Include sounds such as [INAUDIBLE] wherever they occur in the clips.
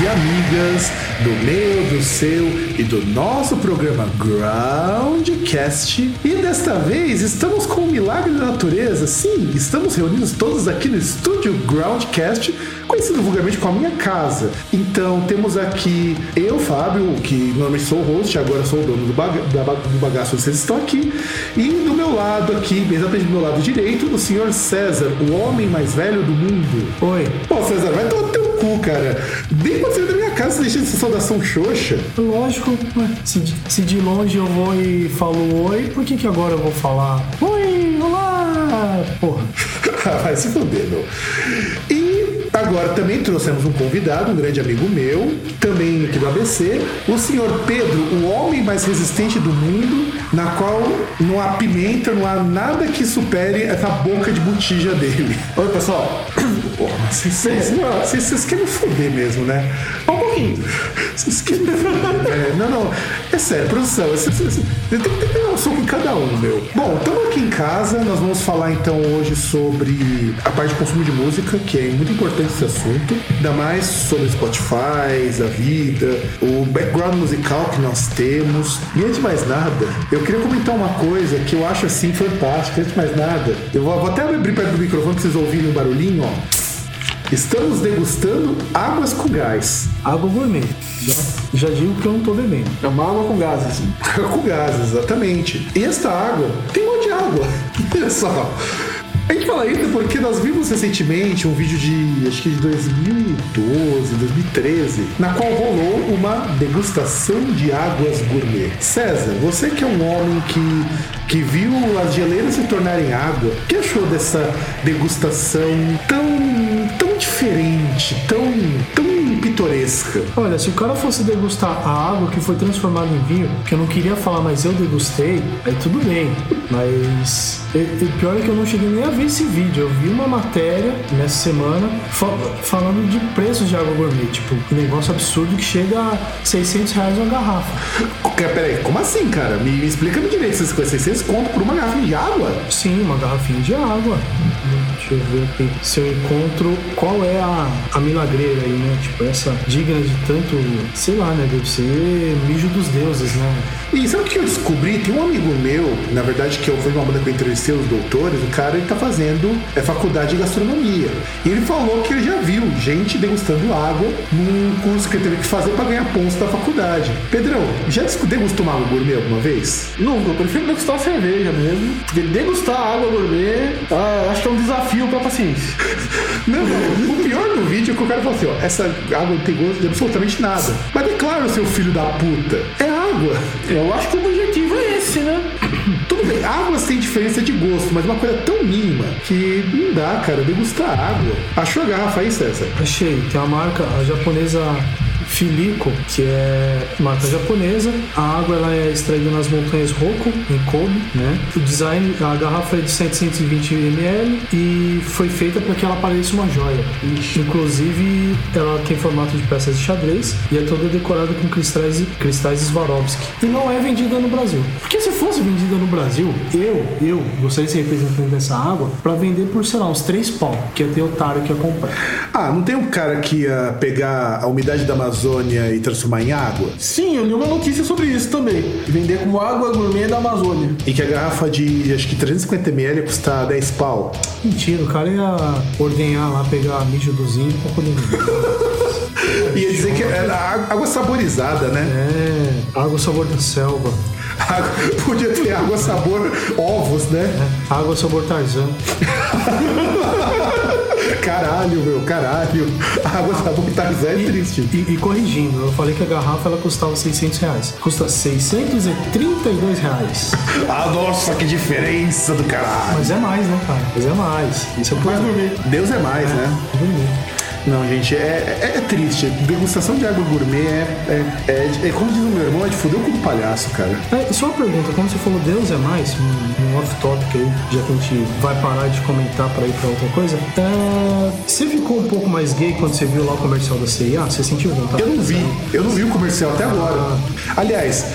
E amigas do meu, do seu e do nosso programa Groundcast. E desta vez estamos com o milagre da natureza. Sim, estamos reunidos todos aqui no estúdio Groundcast, conhecido vulgarmente como a minha casa. Então temos aqui eu, Fábio, que normalmente sou o host, agora sou o dono do, baga do bagaço, vocês estão aqui. E do meu lado aqui, exatamente do meu lado direito, o senhor César, o homem mais velho do mundo. Oi. Pô, César, vai tomar teu cu, cara. Bem quando da minha casa, deixa essa saudação xoxa. Lógico, ué, se, de- se de longe eu vou e falo oi, por que, que agora eu vou falar oi, olá? Porra. [LAUGHS] Vai se fuder, meu. E agora também trouxemos um convidado, um grande amigo meu, também aqui do ABC, o senhor Pedro, o homem mais resistente do mundo, na qual não há pimenta, não há nada que supere essa boca de botija dele. Oi, pessoal. Vocês, vocês, vocês, vocês querem me fuder mesmo, né? Um pouquinho. Vocês querem me fuder. [LAUGHS] É, não, não. É sério, produção. Tem que ter um soco em cada um, meu. Bom, estamos aqui em casa. Nós vamos falar então hoje sobre a parte de consumo de música, que é muito importante esse assunto. Ainda mais sobre Spotify, a vida, o background musical que nós temos. E antes de mais nada, eu queria comentar uma coisa que eu acho assim fantástica. Antes de mais nada, eu vou, vou até abrir perto do microfone pra vocês ouvirem o barulhinho, ó. Estamos degustando águas com gás. Água gourmet. Já, já digo que eu não tô bebendo. É uma água com gás, assim. [LAUGHS] com gás, exatamente. E esta água tem um monte de água. [LAUGHS] Olha só. A gente fala isso porque nós vimos recentemente um vídeo de, acho que de 2012, 2013, na qual rolou uma degustação de águas gourmet. César, você que é um homem que, que viu as geleiras se tornarem água, o que achou dessa degustação tão, tão diferente, tão, tão pitoresca? Olha, se o cara fosse degustar a água que foi transformada em vinho, que eu não queria falar, mas eu degustei, aí tudo bem. Mas e pior é que eu não cheguei nem a ver esse vídeo. Eu vi uma matéria nessa semana fa- falando de preços de água gourmet. Tipo, um negócio absurdo que chega a 600 reais uma garrafa. Peraí, como assim, cara? Me, me explica direito. Vocês, vocês contam por uma garrafa de água? Sim, uma garrafinha de água. Deixa eu ver aqui se eu encontro qual é a, a milagreira aí, né? Tipo, essa digna de tanto, sei lá, né? Deve ser mijo dos deuses, né? E sabe o que eu descobri? Tem um amigo meu, na verdade, que eu fui numa banda que eu entrevistei os doutores, o cara ele tá fazendo é, faculdade de gastronomia. E ele falou que ele já viu gente degustando água num curso que ele teve que fazer pra ganhar pontos da faculdade. Pedrão, já degustou uma água gourmet alguma vez? Nunca, eu prefiro degustar a cerveja mesmo. Porque degustar água gourmet, ah, acho que é um desafio pra paciência. [LAUGHS] Não, não. O pior do vídeo é que o cara falou assim, ó, essa água não tem gosto de absolutamente nada. Mas é claro, seu filho da puta, é água. Eu acho que o objetivo é esse, né? [COUGHS] Tudo bem, águas têm diferença de gosto, mas uma coisa tão mínima que não dá, cara, degustar água. Achou a garrafa aí, César? Achei, tem a marca, a japonesa Filico, que é marca japonesa. A água ela é extraída nas montanhas Roku, em Kobe, né? O design, a garrafa é de 720 ml e foi feita para que ela pareça uma joia. Inclusive, ela tem formato de peças de xadrez e é toda decorada com cristais, cristais Swarovski. E não é vendida no Brasil. Porque se fosse vendida no Brasil, eu, eu gostaria de ser representante dessa água para vender por, sei lá, uns 3 pau, que ia ter otário que ia comprar. Ah, não tem um cara que ia pegar a umidade da Amazônia e transformar em água? Sim, eu li uma notícia sobre isso também. Vender como água gourmet da Amazônia. E que a garrafa de, acho que 350ml ia custar 10 pau. Mentira, o cara ia ordenhar lá, pegar mijo do zinho pra poder. [LAUGHS] Ia dizer que era água saborizada, né? É, água sabor da selva, Água- [LAUGHS] Podia ter água sabor ovos, né? água sabor Tarzan. [LAUGHS] Caralho, meu, caralho. A água da Boitarzé é triste. E, e corrigindo, eu falei que a garrafa ela custava 600 reais. Custa 632 reais. Ah, nossa, que diferença do caralho. Mas é mais, né, cara? Mas é mais. Isso é mais dormir. Deus é mais, né? Dormir. Não, gente, é, é, é triste. Degustação de água gourmet é, é, é, é, como diz o meu irmão, é de fuder o cu do palhaço, cara. É, só uma pergunta, quando você falou Deus é mais, um, um off-topic aí, já que a gente vai parar de comentar pra ir pra outra coisa, é, você ficou um pouco mais gay quando você viu lá o comercial da CIA? Você sentiu vontade? Eu não vi, eu não vi o comercial até agora. Aliás,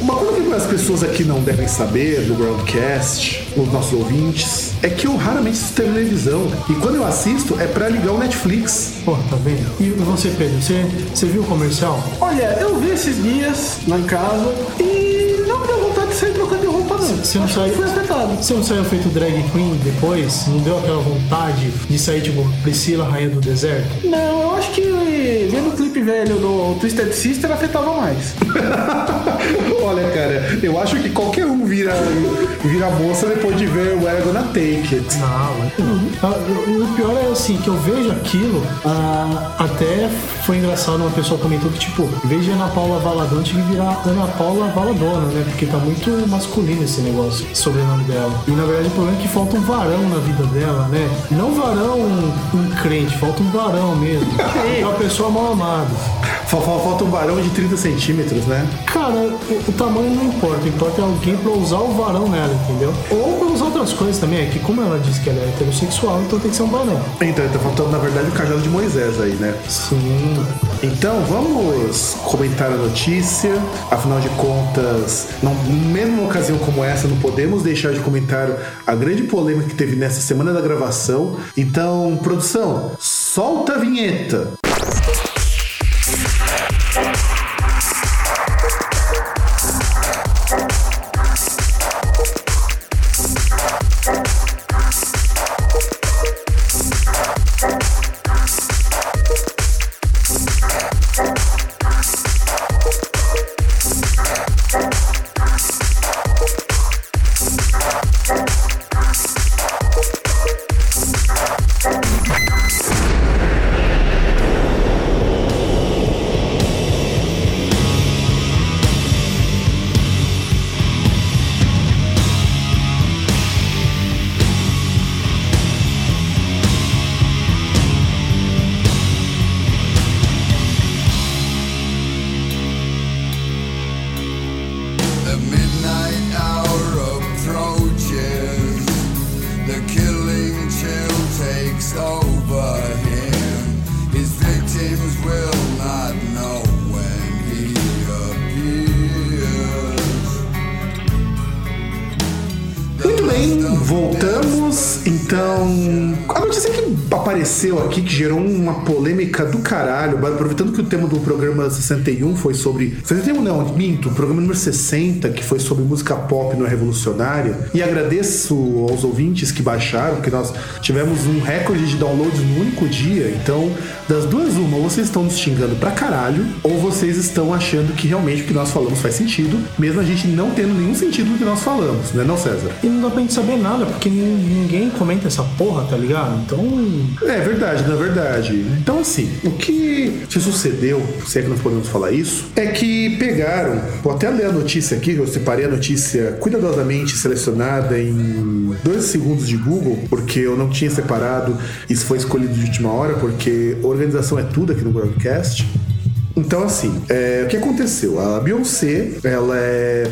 uma coisa que as pessoas aqui não devem saber do Groundcast, os nossos ouvintes, é que eu raramente assisto televisão. E quando eu assisto, é pra ligar o Netflix. Pô, tá vendo? E você, Pedro, você, você viu o comercial? Olha, eu vi esses dias lá em casa e não deu vontade de sair trocando de roupa, não. Você não saiu-. Você não saiu feito drag queen depois? Não deu aquela vontade de sair tipo Priscila, rainha do deserto? Não, eu acho que velho do Twisted Sister afetava mais. [LAUGHS] Olha, cara, eu acho que qualquer um vira, vira moça depois de ver o We're Gonna Take It. Não, é que não. Ah, o- pior é assim, que eu vejo aquilo, ah, até foi engraçado, uma pessoa comentou que, tipo, em vez de Ana Paula Valadão, tinha que virar Ana Paula Valadona, né? Porque tá muito masculino esse negócio, sobrenome dela. E na verdade o problema é que falta um varão na vida dela, né? Não varão um, um crente, falta um varão mesmo. É [LAUGHS] uma pessoa mal amada. Fa- fa- Falta um varão de 30 centímetros, né? Cara, o, tamanho não importa, importa alguém pra usar o varão nela, entendeu? Ou pra usar outras coisas também, é que como ela disse que ela é heterossexual, então tem que ser um varão. Então, tá faltando, na verdade, o cajado de Moisés aí, né? Sim. Então, vamos comentar a notícia. Afinal de contas, não, mesmo numa ocasião como essa, não podemos deixar de comentar a grande polêmica que teve nessa semana da gravação. Então, produção, solta a vinheta. Polêmica do caralho, aproveitando que o tema do programa 61 foi sobre. 61 não, minto, o programa número 60, que foi sobre música pop no Revolucionária. E agradeço aos ouvintes que baixaram, que nós tivemos um recorde de downloads no único dia. Então, das duas, uma, ou vocês estão nos xingando pra caralho, ou vocês estão achando que realmente o que nós falamos faz sentido, mesmo a gente não tendo nenhum sentido no que nós falamos, né, não, César? E não dá pra gente saber nada, porque nin- ninguém comenta essa porra, tá ligado? Então. É verdade, na verdade. Então, assim, o que se sucedeu, se é que nós podemos falar isso, é que pegaram, vou até ler a notícia aqui, eu separei a notícia cuidadosamente selecionada em dois segundos de Google, porque eu não tinha separado, isso foi escolhido de última hora, porque organização é tudo aqui no broadcast. Então, assim, é, o que aconteceu? A Beyoncé, ela é.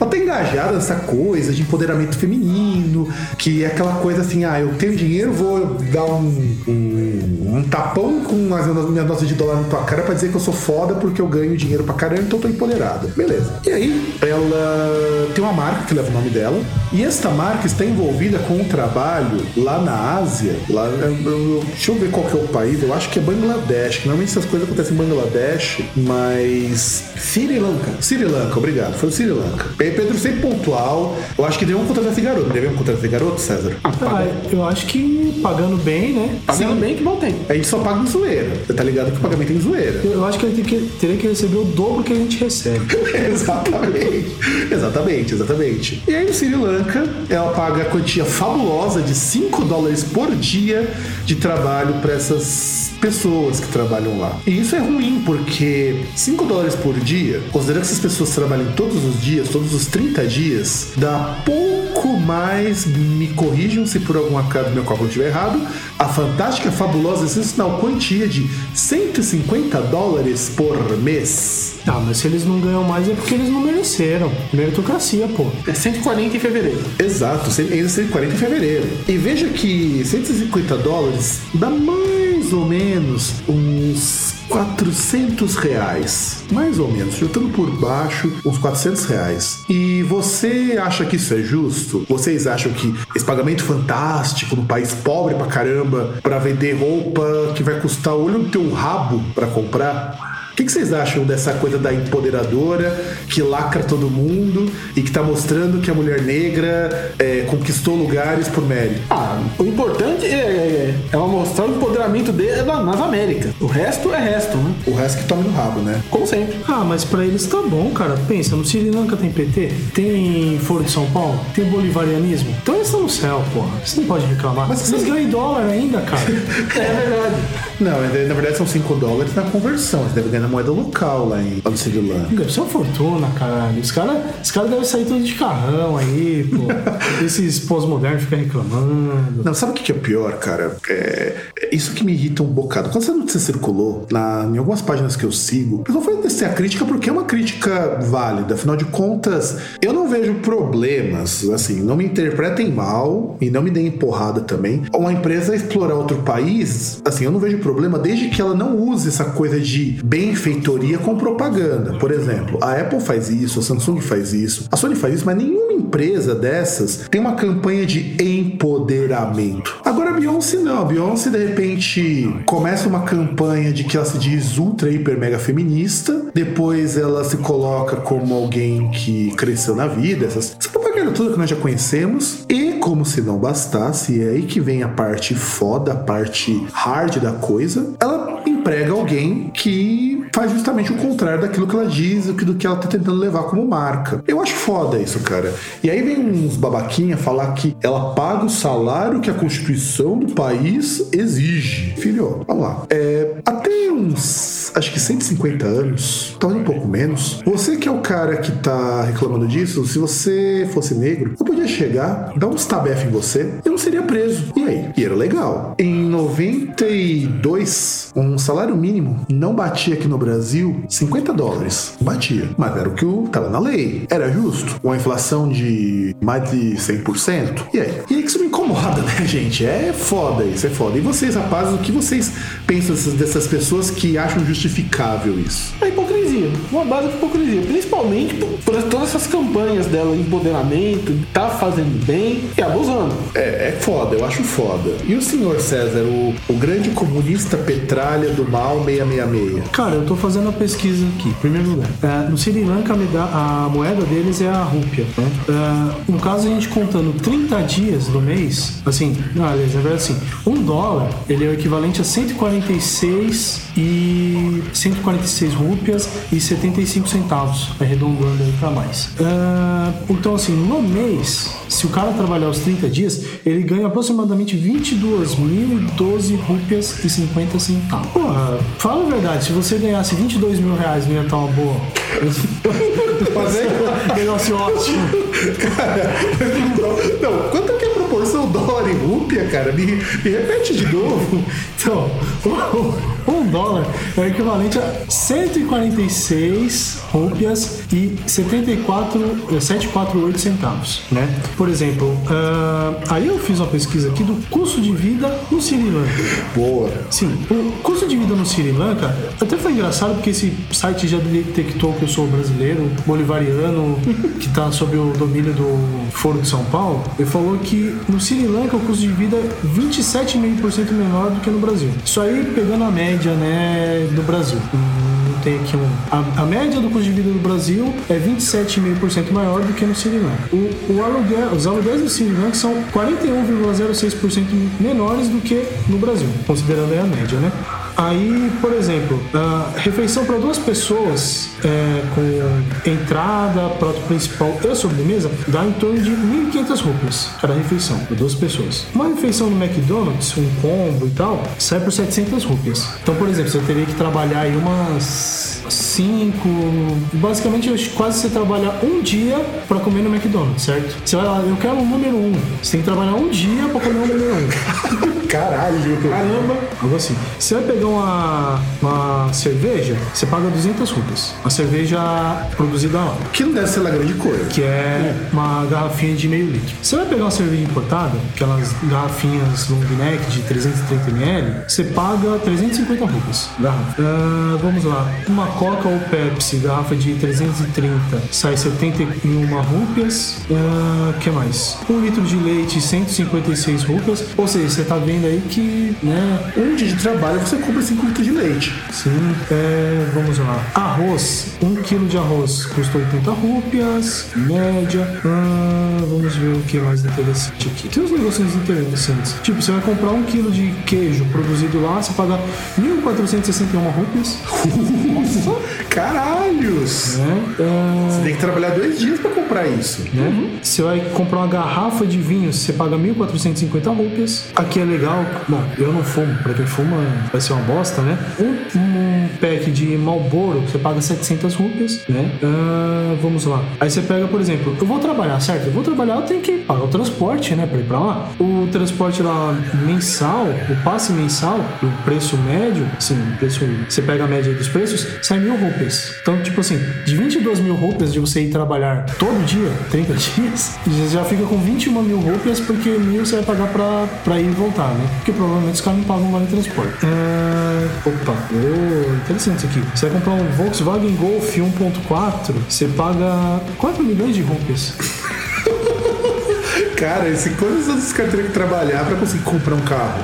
Ela tá engajada nessa coisa de empoderamento feminino, que é aquela coisa assim, ah, eu tenho dinheiro, vou dar um, um, um tapão com as minhas notas de dólar na tua cara pra dizer que eu sou foda porque eu ganho dinheiro pra caramba, então eu tô empoderada. Beleza. E aí, ela tem uma marca que leva o nome dela, e esta marca está envolvida com um trabalho lá na Ásia, lá, eu- deixa eu ver qual que é o país, eu acho que é Bangladesh, normalmente essas coisas acontecem em Bangladesh, mas Sri Lanka. Sri Lanka, obrigado. Foi o Sri Lanka. Pedro, sempre pontual. Eu acho que devemos contratar esse garoto. Devemos contratar esse garoto, César? Ah, eu acho que pagando bem, né? Pagando bem que bom tem. A gente só paga em zoeira. Você tá ligado que o pagamento é em zoeira. Eu acho que ele que- teria que receber o dobro que a gente recebe. [LAUGHS] exatamente. Exatamente, exatamente. E aí no Sri Lanka, ela paga a quantia fabulosa de 5 dólares por dia de trabalho para essas pessoas que trabalham lá. E isso é ruim, porque 5 dólares por dia, considerando que essas pessoas trabalham todos os dias, todos os 30 dias, dá pouco mais, me corrijam se por algum acaso meu cálculo estiver errado, a fantástica, fabulosa, sensacional quantia de 150 dólares por mês. Ah, mas se eles não ganham mais é porque eles não mereceram. Meritocracia, pô. É 140 em fevereiro. Exato, ainda 140 em fevereiro. E veja que 150 dólares dá mais ou menos uns 400 reais. Mais ou menos, chutando por baixo, uns 400 reais. E você acha que isso é justo? Vocês acham que esse pagamento fantástico num país pobre pra caramba pra vender roupa que vai custar o olho no teu rabo pra comprar? O que, que vocês acham dessa coisa da empoderadora que lacra todo mundo e que tá mostrando que a mulher negra é, conquistou lugares por mérito? Ah, o importante é, é, é ela mostrar o empoderamento dela nas Américas. O resto é resto, né? O resto que toma no rabo, né? Como sempre. Ah, mas pra eles tá bom, cara. Pensa, no Sri Lanka tem PT, tem Foro de São Paulo, tem bolivarianismo. Então eles estão no céu, porra. Você não pode reclamar. Mas Mas você- eles ganham em dólar ainda, cara. [LAUGHS] É verdade. [LAUGHS] Não, na verdade são 5 dólares na conversão. Você deve ganhar na moeda local lá, em, lá no Sri Lanka. Deve ser uma fortuna, caralho. Os caras os cara devem sair todos de carrão aí, pô. [LAUGHS] Esses pós-modernos ficam reclamando. Não, sabe o que é pior, cara? É, é isso que me irrita um bocado. Quando essa notícia circulou na, em algumas páginas que eu sigo, o pessoal foi descer a crítica porque é uma crítica válida. Afinal de contas, eu não vejo problemas, assim, não me interpretem mal e não me deem porrada também. Uma empresa explorar outro país, assim, eu não vejo problema desde que ela não use essa coisa de benfeitoria com propaganda. Por exemplo, a Apple faz isso, a Samsung faz isso, a Sony faz isso, mas nenhuma empresa dessas tem uma campanha de empoderamento. Agora a Beyoncé não, a Beyoncé de repente começa uma campanha de que ela se diz ultra, hiper, mega feminista, depois ela se coloca como alguém que cresceu na vida, essas, essa propaganda que nós já conhecemos, e como se não bastasse, é aí que vem a parte foda, a parte hard da coisa, ela emprega alguém que faz justamente o contrário daquilo que ela diz, que- do que ela tá tentando levar como marca. Eu acho foda isso, cara. E aí vem uns babaquinha falar que ela paga o salário que a Constituição do país exige. Filho, vamos lá. É, até uns, acho que 150 anos, talvez um pouco menos, você que é o cara que tá reclamando disso, se você fosse negro, eu podia chegar, dar uns tabef em você, eu não seria preso. E aí? E era legal. Em 92, um salário mínimo não batia aqui no Brasil 50 dólares. Batia. Mas era o que tava na lei. Era justo. Uma inflação de mais de 100%. E aí? E aí que incomoda, né, gente? É foda isso, é foda. E vocês, rapazes, o que vocês pensam dessas, pessoas que acham justificável isso? Hipocrisia. Uma base de hipocrisia. Principalmente por, por todas essas campanhas dela, empoderamento, tá fazendo bem e abusando. É, é foda, eu acho foda. E o senhor César, o, o grande comunista petralha do mal 666? Cara, eu tô fazendo a pesquisa aqui, em primeiro lugar. É, no Sri Lanka, a, moeda deles é a rúpia. Né? É, no caso, a gente contando 30 dias do mês, assim, não, aliás, verdade, assim, um dólar, ele é o equivalente a 146 e 146 rúpias 75 centavos, arredondando aí pra mais. É, então, assim, no mês, se o cara trabalhar os 30 dias, ele ganha aproximadamente 22.012 rúpias e 50 centavos. Porra, fala a verdade, se você ganhasse 22 mil reais, não ia estar uma boa. [LAUGHS] Negócio ótimo. Não, quanto que é a proporção dólar e rúpia, cara? Me, me repete de novo. Então, [LAUGHS] um dólar é o equivalente a 146 rúpias e 74, eh, 748 centavos, né? Por exemplo, ah, aí eu fiz uma pesquisa aqui do custo de vida no Sri Lanka. Boa. Sim, o custo de vida no Sri Lanka até foi engraçado porque esse site já detectou que eu sou brasileiro, bolivariano, que está sob o domínio do Foro de São Paulo. Ele falou que no Sri Lanka o custo de vida é 27,5% menor do que no Brasil. Isso aí pegando a média média, né, do Brasil. Hum, Tem aqui um. A, a média do custo de vida do Brasil é 27,5% maior do que no Lanka. O, o aluguel, os aluguéis do Lanka são 41,06% menores do que no Brasil, considerando a média, né? Aí, por exemplo, refeição para duas pessoas é, com entrada, prato principal e sobremesa dá em torno de 1.500 rupias cada refeição para duas pessoas. Uma refeição no McDonald's, um combo e tal, sai por 700 rupias. Então, por exemplo, você teria que trabalhar aí umas 5, basicamente quase você trabalha um dia para comer no McDonald's, certo? Você vai lá, eu quero o número 1. Um. Você tem que trabalhar um dia para comer o número 1. Um. Caralho, Caramba! Algo assim. Você vai pegar uma, uma cerveja, você paga 200 rupias. Uma cerveja produzida lá, que não deve ser lá grande coisa. que é uma garrafinha de meio litro. Você vai pegar uma cerveja importada, aquelas garrafinhas long neck de 330ml, você paga 350 rupias. Garrafa. Ah, vamos lá. Uma Coca ou Pepsi, garrafa de 330, sai 71 rupias. O que mais? Um litro de leite, 156 rupias. Ou seja, você tá vendo aí que, né, Um dia de trabalho você compra 5 litros de leite. Sim, é, vamos lá. Arroz, 1 kg de arroz custa 80 rúpias, média. Ah, vamos ver o que é mais interessante aqui. Tem uns negocinhos interessantes. Tipo, você vai comprar 1 kg de queijo produzido lá, você paga 1.461 rúpias. Caralhos! Né? Ah, Você tem que trabalhar dois dias pra comprar isso. né? Você vai comprar uma garrafa de vinho, você paga 1.450 rupias. Aqui é legal. Bom, eu não fumo. Pra quem fuma, vai ser uma bosta, né? Um, um pack de Marlboro, você paga 700 rupias, né? Ah, vamos lá. Aí você pega, por exemplo, eu vou trabalhar, certo? Eu vou trabalhar, eu tenho que pagar o transporte, né? Pra ir pra lá. O transporte lá mensal, o passe mensal, o preço médio, assim, preço, você pega a média dos preços, sai mil rupias. Então, tipo assim, de 22 mil rupias de você ir trabalhar todo dia, 30 [LAUGHS] dias, você já fica com 21 mil rupias, porque mil você vai pagar pra, pra ir e voltar, né? Porque provavelmente os caras não pagam vale transporte. É... Opa, ô, interessante isso aqui. Você vai comprar um Volkswagen Golf 1.4, você paga 4 milhões de rupias. [LAUGHS] Cara, esse quantos anos esse cara teria que trabalhar pra conseguir comprar um carro?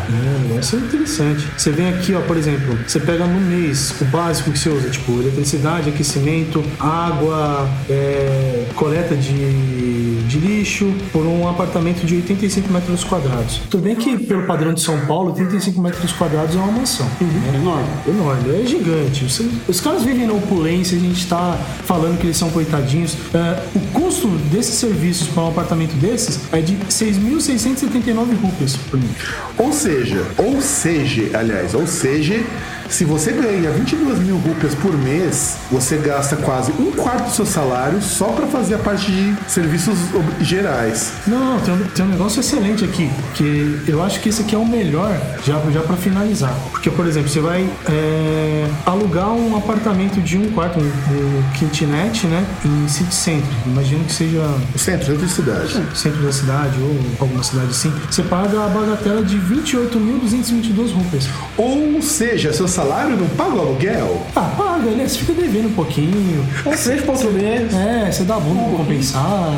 Isso é interessante. Você vem aqui, ó, por exemplo, você pega no mês o básico que você usa, tipo eletricidade, aquecimento, água, é, coleta de, de lixo, por um apartamento de 85 metros quadrados. Tudo bem que, pelo padrão de São Paulo, 85 metros quadrados é uma mansão. É enorme. Enorme, é gigante. Você- os caras vivem na opulência, a gente tá falando que eles são coitadinhos. É, o custo desses serviços para um apartamento desses é de 6.679 rupias por mês. Ou seja, ou seja, aliás, ou seja, se você ganha 22 mil rupias por mês, você gasta quase um quarto do seu salário só pra fazer a parte de serviços gerais. Não, não, tem um, tem um negócio excelente aqui, que eu acho que esse aqui é o melhor, já, já para finalizar. Porque, por exemplo, você vai é, alugar um apartamento de um quarto, um, um kitnet, né, em City Center. Imagino que seja O centro, centro de cidade. centro da cidade ou alguma cidade assim. Você paga a bagatela de 28.222 rupias. Ou seja, seu salário não paga o aluguel? Ah, paga, né? Você fica devendo um pouquinho. Três pontos meses. É, você dá bunda pra compensar.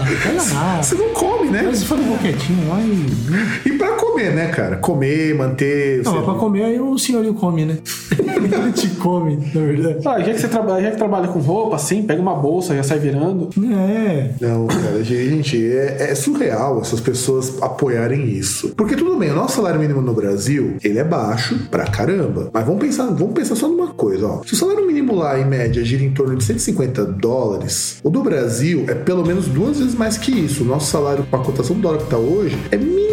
Nada. Você não come, né? Mas faz um boquetinho lá e... E pra comer, né, cara? Comer, manter. Não, mas pra comer aí o senhorio come, né? [LAUGHS] Ele te come, na verdade. Ah, já que você trabalha, já que trabalha com roupa, assim, pega uma bolsa, já sai virando. É. Não, cara, gente, é, é surreal essas pessoas apoiarem isso. Porque tudo bem, o nosso salário mínimo no Brasil, ele é baixo pra caramba. Mas vamos pensar, vamos pensar só numa coisa, ó. Se o salário mínimo lá, em média, gira em torno de 150 dólares, o do Brasil é pelo menos duas vezes mais que isso. O nosso salário, com a cotação do dólar que tá hoje, é minimamente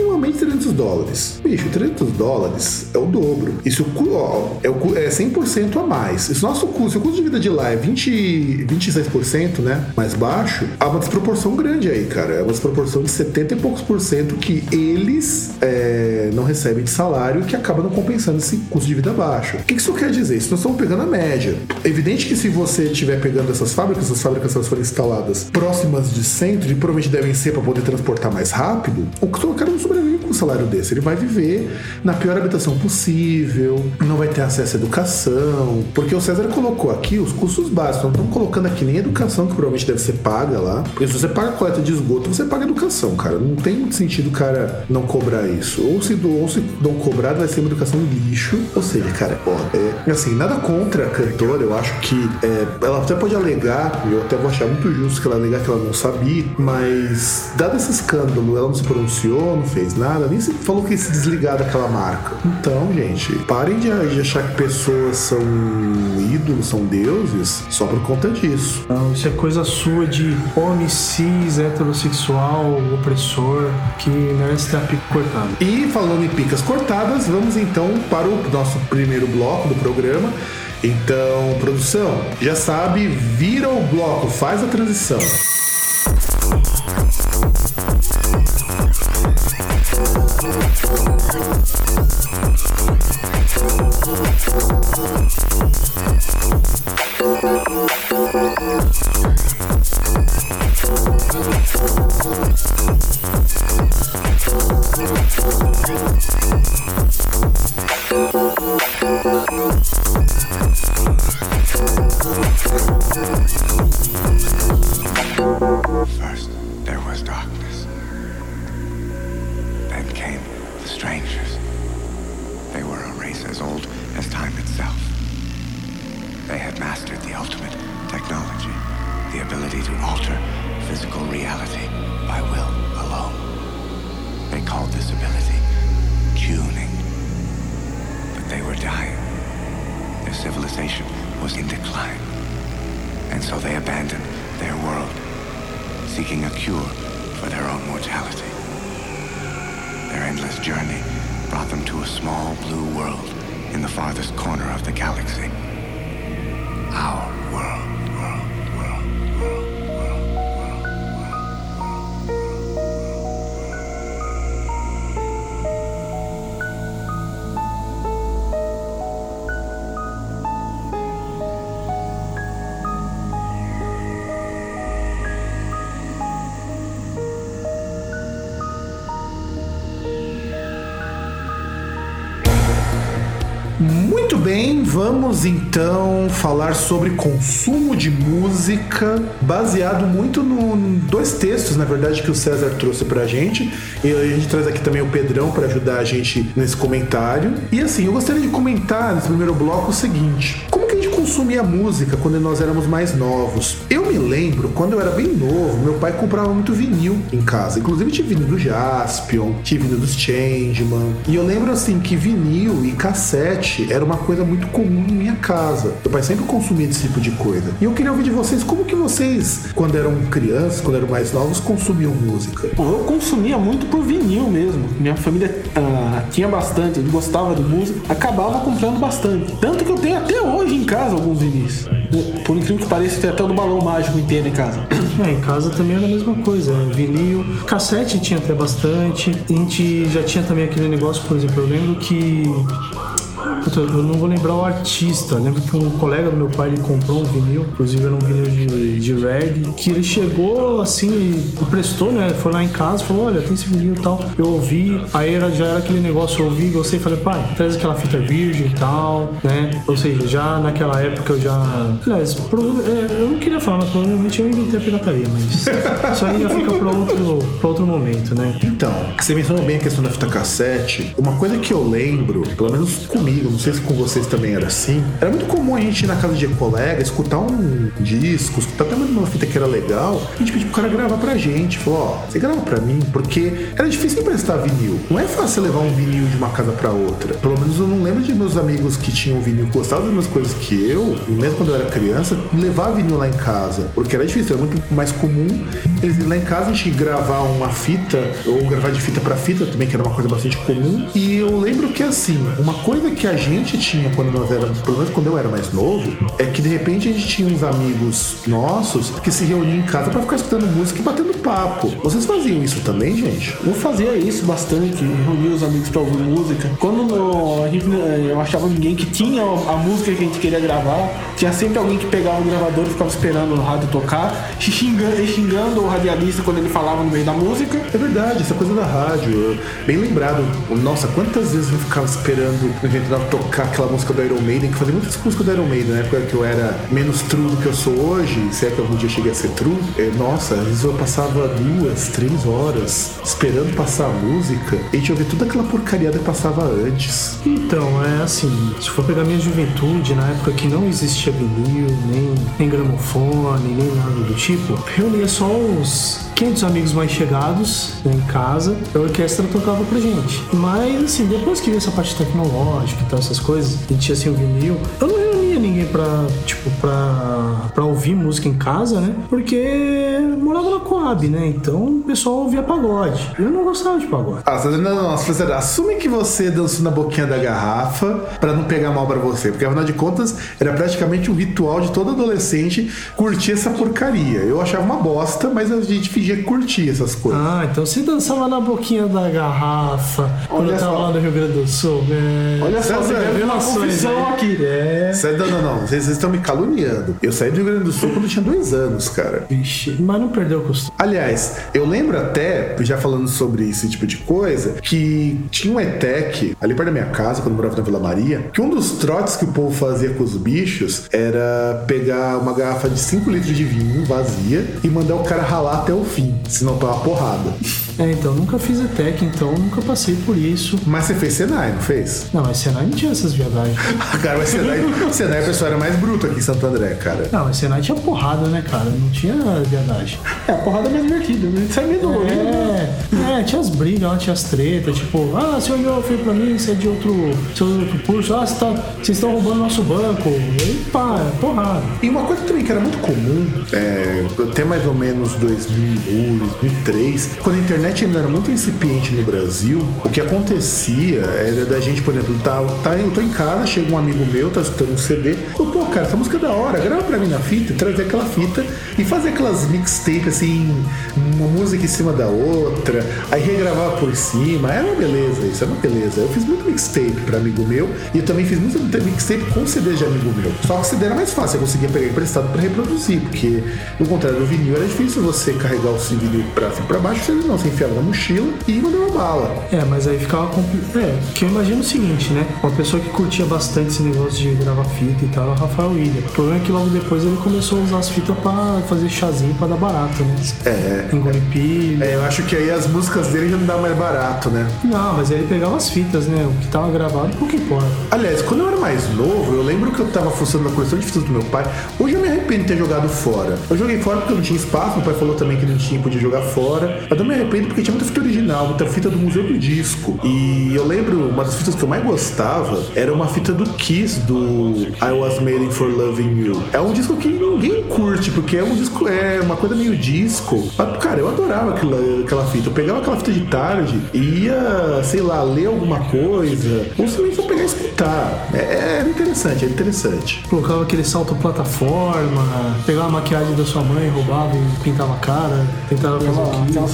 300 dólares. Bicho, 300 dólares é o dobro. Isso ó, é, o é 100% a mais. Se nosso custo, o custo de vida de lá é 20, 26%, né? Mais baixo, há uma desproporção grande aí, cara. É uma desproporção de 70 e poucos por cento que eles é, não recebem de salário e que acaba não compensando esse custo de vida baixo. O que isso quer dizer? Isso nós estamos pegando a média. É evidente que se você estiver pegando essas fábricas, essas fábricas elas foram instaladas próximas de centro e provavelmente devem ser para poder transportar mais rápido, o cara não sobrevive com o salário salário desse? Ele vai viver na pior habitação possível, não vai ter acesso à educação, porque o César colocou aqui os custos básicos. Não estamos colocando aqui nem educação, que provavelmente deve ser paga lá. Porque se você paga coleta de esgoto, você paga educação, cara. Não tem sentido o cara não cobrar isso. Ou se, do, ou se não cobrar, vai ser uma educação lixo. Ou seja, cara, ó, é, assim, nada contra a cantora, eu acho que é, ela até pode alegar, eu até vou achar muito justo que ela alegar que ela não sabia, mas dado esse escândalo, ela não se pronunciou, não fez nada, nem se falou que ia se desligar daquela marca. Então, gente, parem de, de achar que pessoas são ídolos, são deuses, só por conta disso. Não, isso é coisa sua de homem cis, heterossexual, opressor, que merece ter a pica cortada. E falando em picas cortadas, vamos então para o nosso primeiro bloco do programa. Então, produção, já sabe, vira o bloco, faz a transição. First, there was darkness. Strangers. They were a race as old as time itself. They had mastered the ultimate technology, the ability to alter physical reality by will alone. They called this ability tuning. But they were dying. Their civilization was in decline. And so they abandoned their world, seeking a cure for their own mortality. Their endless journey brought them to a small blue world in the farthest corner of the galaxy. Our bem, vamos então falar sobre consumo de música, baseado muito em dois textos, na verdade, que o César trouxe pra gente. E a gente traz aqui também o Pedrão para ajudar a gente nesse comentário. E assim, eu gostaria de comentar nesse primeiro bloco o seguinte: como que a gente consumia música quando nós éramos mais novos? Eu me lembro, quando eu era bem novo, meu pai comprava muito vinil em casa. Inclusive tinha vinil do Jaspion, tinha vinil dos Changeman. E eu lembro assim que vinil e cassete era uma coisa muito comum em minha casa. Meu pai sempre consumia esse tipo de coisa. E eu queria ouvir de vocês como que vocês, quando eram crianças, quando eram mais novos, consumiam música. Bom, eu consumia muito por vinil mesmo. Minha família ah, tinha bastante, gostava de música, acabava comprando bastante. Tanto que eu tenho até hoje em casa alguns vinis. Por incrível que pareça, tem até o do balão mágico inteiro em casa. [COUGHS] É, em casa também era a mesma coisa, é, vinil, cassete tinha até bastante. A gente já tinha também aquele negócio, por exemplo, eu lembro que Puta, eu não vou lembrar o artista. Eu lembro que um colega do meu pai ele comprou um vinil, inclusive era um vinil de, de reggae, que ele chegou assim emprestou, né? Foi lá em casa falou: Olha, tem esse vinil e tal. Eu ouvi, aí era, já era aquele negócio, eu ouvi, gostei, falei: Pai, traz aquela fita virgem e tal, né? Ou seja, já naquela época eu já. Aliás, prova- é, eu não queria falar, mas provavelmente eu inventei a pirataria, mas isso aí já fica pra outro, pra outro momento, né? Então, você mencionou bem a questão da fita cassete. Uma coisa que eu lembro, pelo menos comigo, não sei se com vocês também era assim, era muito comum a gente ir na casa de colega, escutar um disco, escutar até uma fita que era legal, e a gente pedir pro cara gravar pra gente. Falou, ó, você grava pra mim, porque era difícil emprestar vinil. Não é fácil levar um vinil de uma casa pra outra. Pelo menos eu não lembro de meus amigos que tinham vinil, gostavam das mesmas coisas que eu, mesmo quando eu era criança, levar vinil lá em casa, porque era difícil, era muito mais comum eles irem lá em casa a gente gravar uma fita, ou gravar de fita pra fita também, que era uma coisa bastante comum. E eu lembro que assim, uma coisa que a gente tinha quando nós éramos, pelo menos quando eu era mais novo, é que de repente a gente tinha uns amigos nossos que se reuniam em casa pra ficar escutando música e batendo papo. Vocês faziam isso também, gente? Eu fazia isso bastante, reunia os amigos pra ouvir música. Quando a gente, eh, eu achava ninguém que tinha a música que a gente queria gravar, tinha sempre alguém que pegava o gravador e ficava esperando o rádio tocar, xingando, xingando o radialista quando ele falava no meio da música. É verdade, essa coisa da rádio. eu- Bem lembrado. Nossa, quantas vezes eu ficava esperando a gente tocar aquela música do Iron Maiden, que fazia muitas músicas do Iron Maiden, na época que eu era menos true do que eu sou hoje, se é que algum dia cheguei a ser true. é, nossa, às vezes eu passava duas, três horas esperando passar a música e a gente ouvia toda aquela porcariada que passava antes. Então, é assim, se for pegar minha juventude, na época que não existia vinil, nem, nem gramofone, nem nada do tipo, reunia só os 500 amigos mais chegados né, em casa, a orquestra tocava pra gente. Mas, assim, depois que veio essa parte tecnológica e essas coisas, gente tinha assim o vinil, eu não reunia ninguém pra, tipo, pra, pra ouvir música em casa, né? Porque morava na Coab, né? Então o pessoal ouvia pagode. Eu não gostava de pagode. Ah, você- não, não, você- assume que você dançou na boquinha da garrafa pra não pegar mal pra você, porque afinal de contas era praticamente um ritual de todo adolescente curtir essa porcaria. Eu achava uma bosta, mas a gente fingia que curtia essas coisas. Ah, então você dançava na boquinha da garrafa quando Olha eu tava só. lá no Rio Grande do Sul. É... Olha só, você uma confissão né? aqui. É. Sai- Não, não, não, vocês, estão me caluniando. Eu saí do Rio Grande do Sul quando eu tinha dois anos, cara. Vixe, mas não perdeu o costume. Aliás, eu lembro até, já falando sobre esse tipo de coisa, que tinha um ETEC ali perto da minha casa, quando eu morava na Vila Maria, que um dos trotes que o povo fazia com os bichos era pegar uma garrafa de 5 litros de vinho vazia e mandar o cara ralar até o fim, senão tava porrada. É, então, nunca fiz ETEC, então nunca passei por isso. Mas você fez Senai, não fez? Não, mas Senai não tinha essas viadagens. [LAUGHS] Cara, mas Senai, Senai a pessoa era mais bruta aqui em Santo André, cara. Não, mas Senai tinha porrada, né, cara? Não tinha viadagem. É, a porrada é mais divertida, né? Sai meio dolorido. né? É, é, tinha as brigas lá, tinha as tretas, tipo, ah, você olhou feio pra mim, você é de outro, você é outro curso, ah, você tá, vocês estão roubando nosso banco. E pá, é porrada. E uma coisa também que era muito comum, é, até mais ou menos 2001, 2003, quando a internet ainda era muito incipiente no Brasil, o que acontecia era da gente, por exemplo, tá, tá, eu tô em casa, chega um amigo meu, tá escutando um CD, eu, pô, cara, essa música é da hora, grava pra mim na fita, trazer aquela fita e fazer aquelas mixtapes assim, uma música em cima da outra, aí regravar por cima, era uma beleza, isso era uma beleza. Eu fiz muito mixtape pra amigo meu e eu também fiz muito mixtape com CD de amigo meu. Só que o CD era mais fácil, eu conseguia pegar emprestado pra reproduzir, porque no contrário do vinil era difícil você carregar o vinil pra cima pra baixo, você não, você enfiava na mochila e mandava bala. É, mas aí ficava complicado. É, que eu imagino o seguinte, né? Uma pessoa que curtia bastante esse negócio de gravar fita e tal, é o Rafael William. O problema é que logo depois ele começou a usar as fitas pra fazer chazinho pra dar barato, né? É. Engolir pilha. É, eu acho que aí as músicas dele já não dá mais barato, né? Não, mas aí ele pegava as fitas, né? O que tava gravado, pouco importa. Aliás, quando eu era mais novo, eu lembro que eu tava fuçando na coleção de fitas do meu pai. Hoje eu me arrependo de ter jogado fora. Eu joguei fora porque eu não tinha espaço, meu pai falou também que não tinha, podia jogar fora. Mas eu me arrependo porque tinha muita fita original, muita fita do Museu do Disco. E eu lembro, uma das fitas que eu mais gostava era uma fita do Kiss, do I Was Made for Loving You. É um disco que ninguém curte, porque é um disco, é uma coisa meio disco. Mas, cara, eu adorava aquela, aquela fita. Eu pegava aquela fita de tarde e ia, sei lá, ler alguma coisa, ou simplesmente só pegar e escutar. É, era interessante, era interessante. Colocava aquele salto plataforma, pegava a maquiagem da sua mãe, roubava e pintava a cara, tentava fazer o Aquela, que. aquela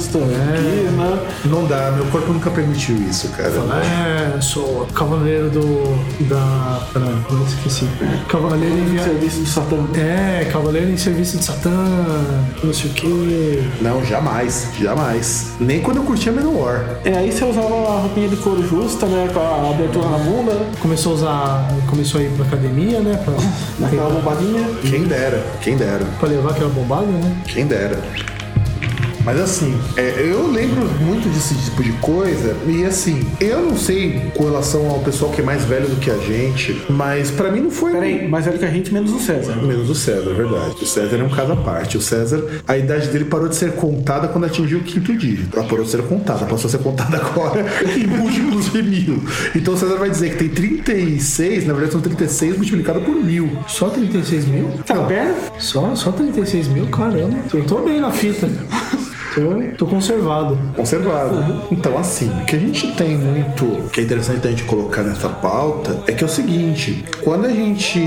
justa aqui, né? Não dá, meu corpo nunca permitiu isso, cara. É, sou cavaleiro do. da. Peraí, eu esqueci. Cavaleiro em. Serviço do Satã. É, cavaleiro em serviço de Satã, não sei o que. Não, jamais, jamais. Nem quando eu curtia Menor. É, aí você usava a roupinha de couro justa, né? Com a abertura na bunda, né? Começou a usar. Começou a ir pra academia, né? Pra, Naquela bombadinha. Quem dera, quem dera, pra levar aquela bombada, né? quem dera. Mas assim, é, eu lembro muito desse tipo de coisa, e assim, eu não sei com relação ao pessoal que é mais velho do que a gente, mas pra mim não foi. Peraí, mais velho que a gente, menos o César. Menos o César, é verdade. O César é um caso à parte. O César, a idade dele parou de ser contada quando atingiu o quinto dígito. Ela parou de ser contada, passou a ser contada agora [LAUGHS] em múltiplos de mil. Então o César vai dizer que tem 36, na verdade são 36 multiplicado por mil. Só 36 mil? Tá perto? Só, só 36 mil? Caramba. Eu tô bem na fita. Tô Tô, conservado. conservado. Então, assim, o que a gente tem muito que é interessante a gente colocar nessa pauta é que é o seguinte: quando a gente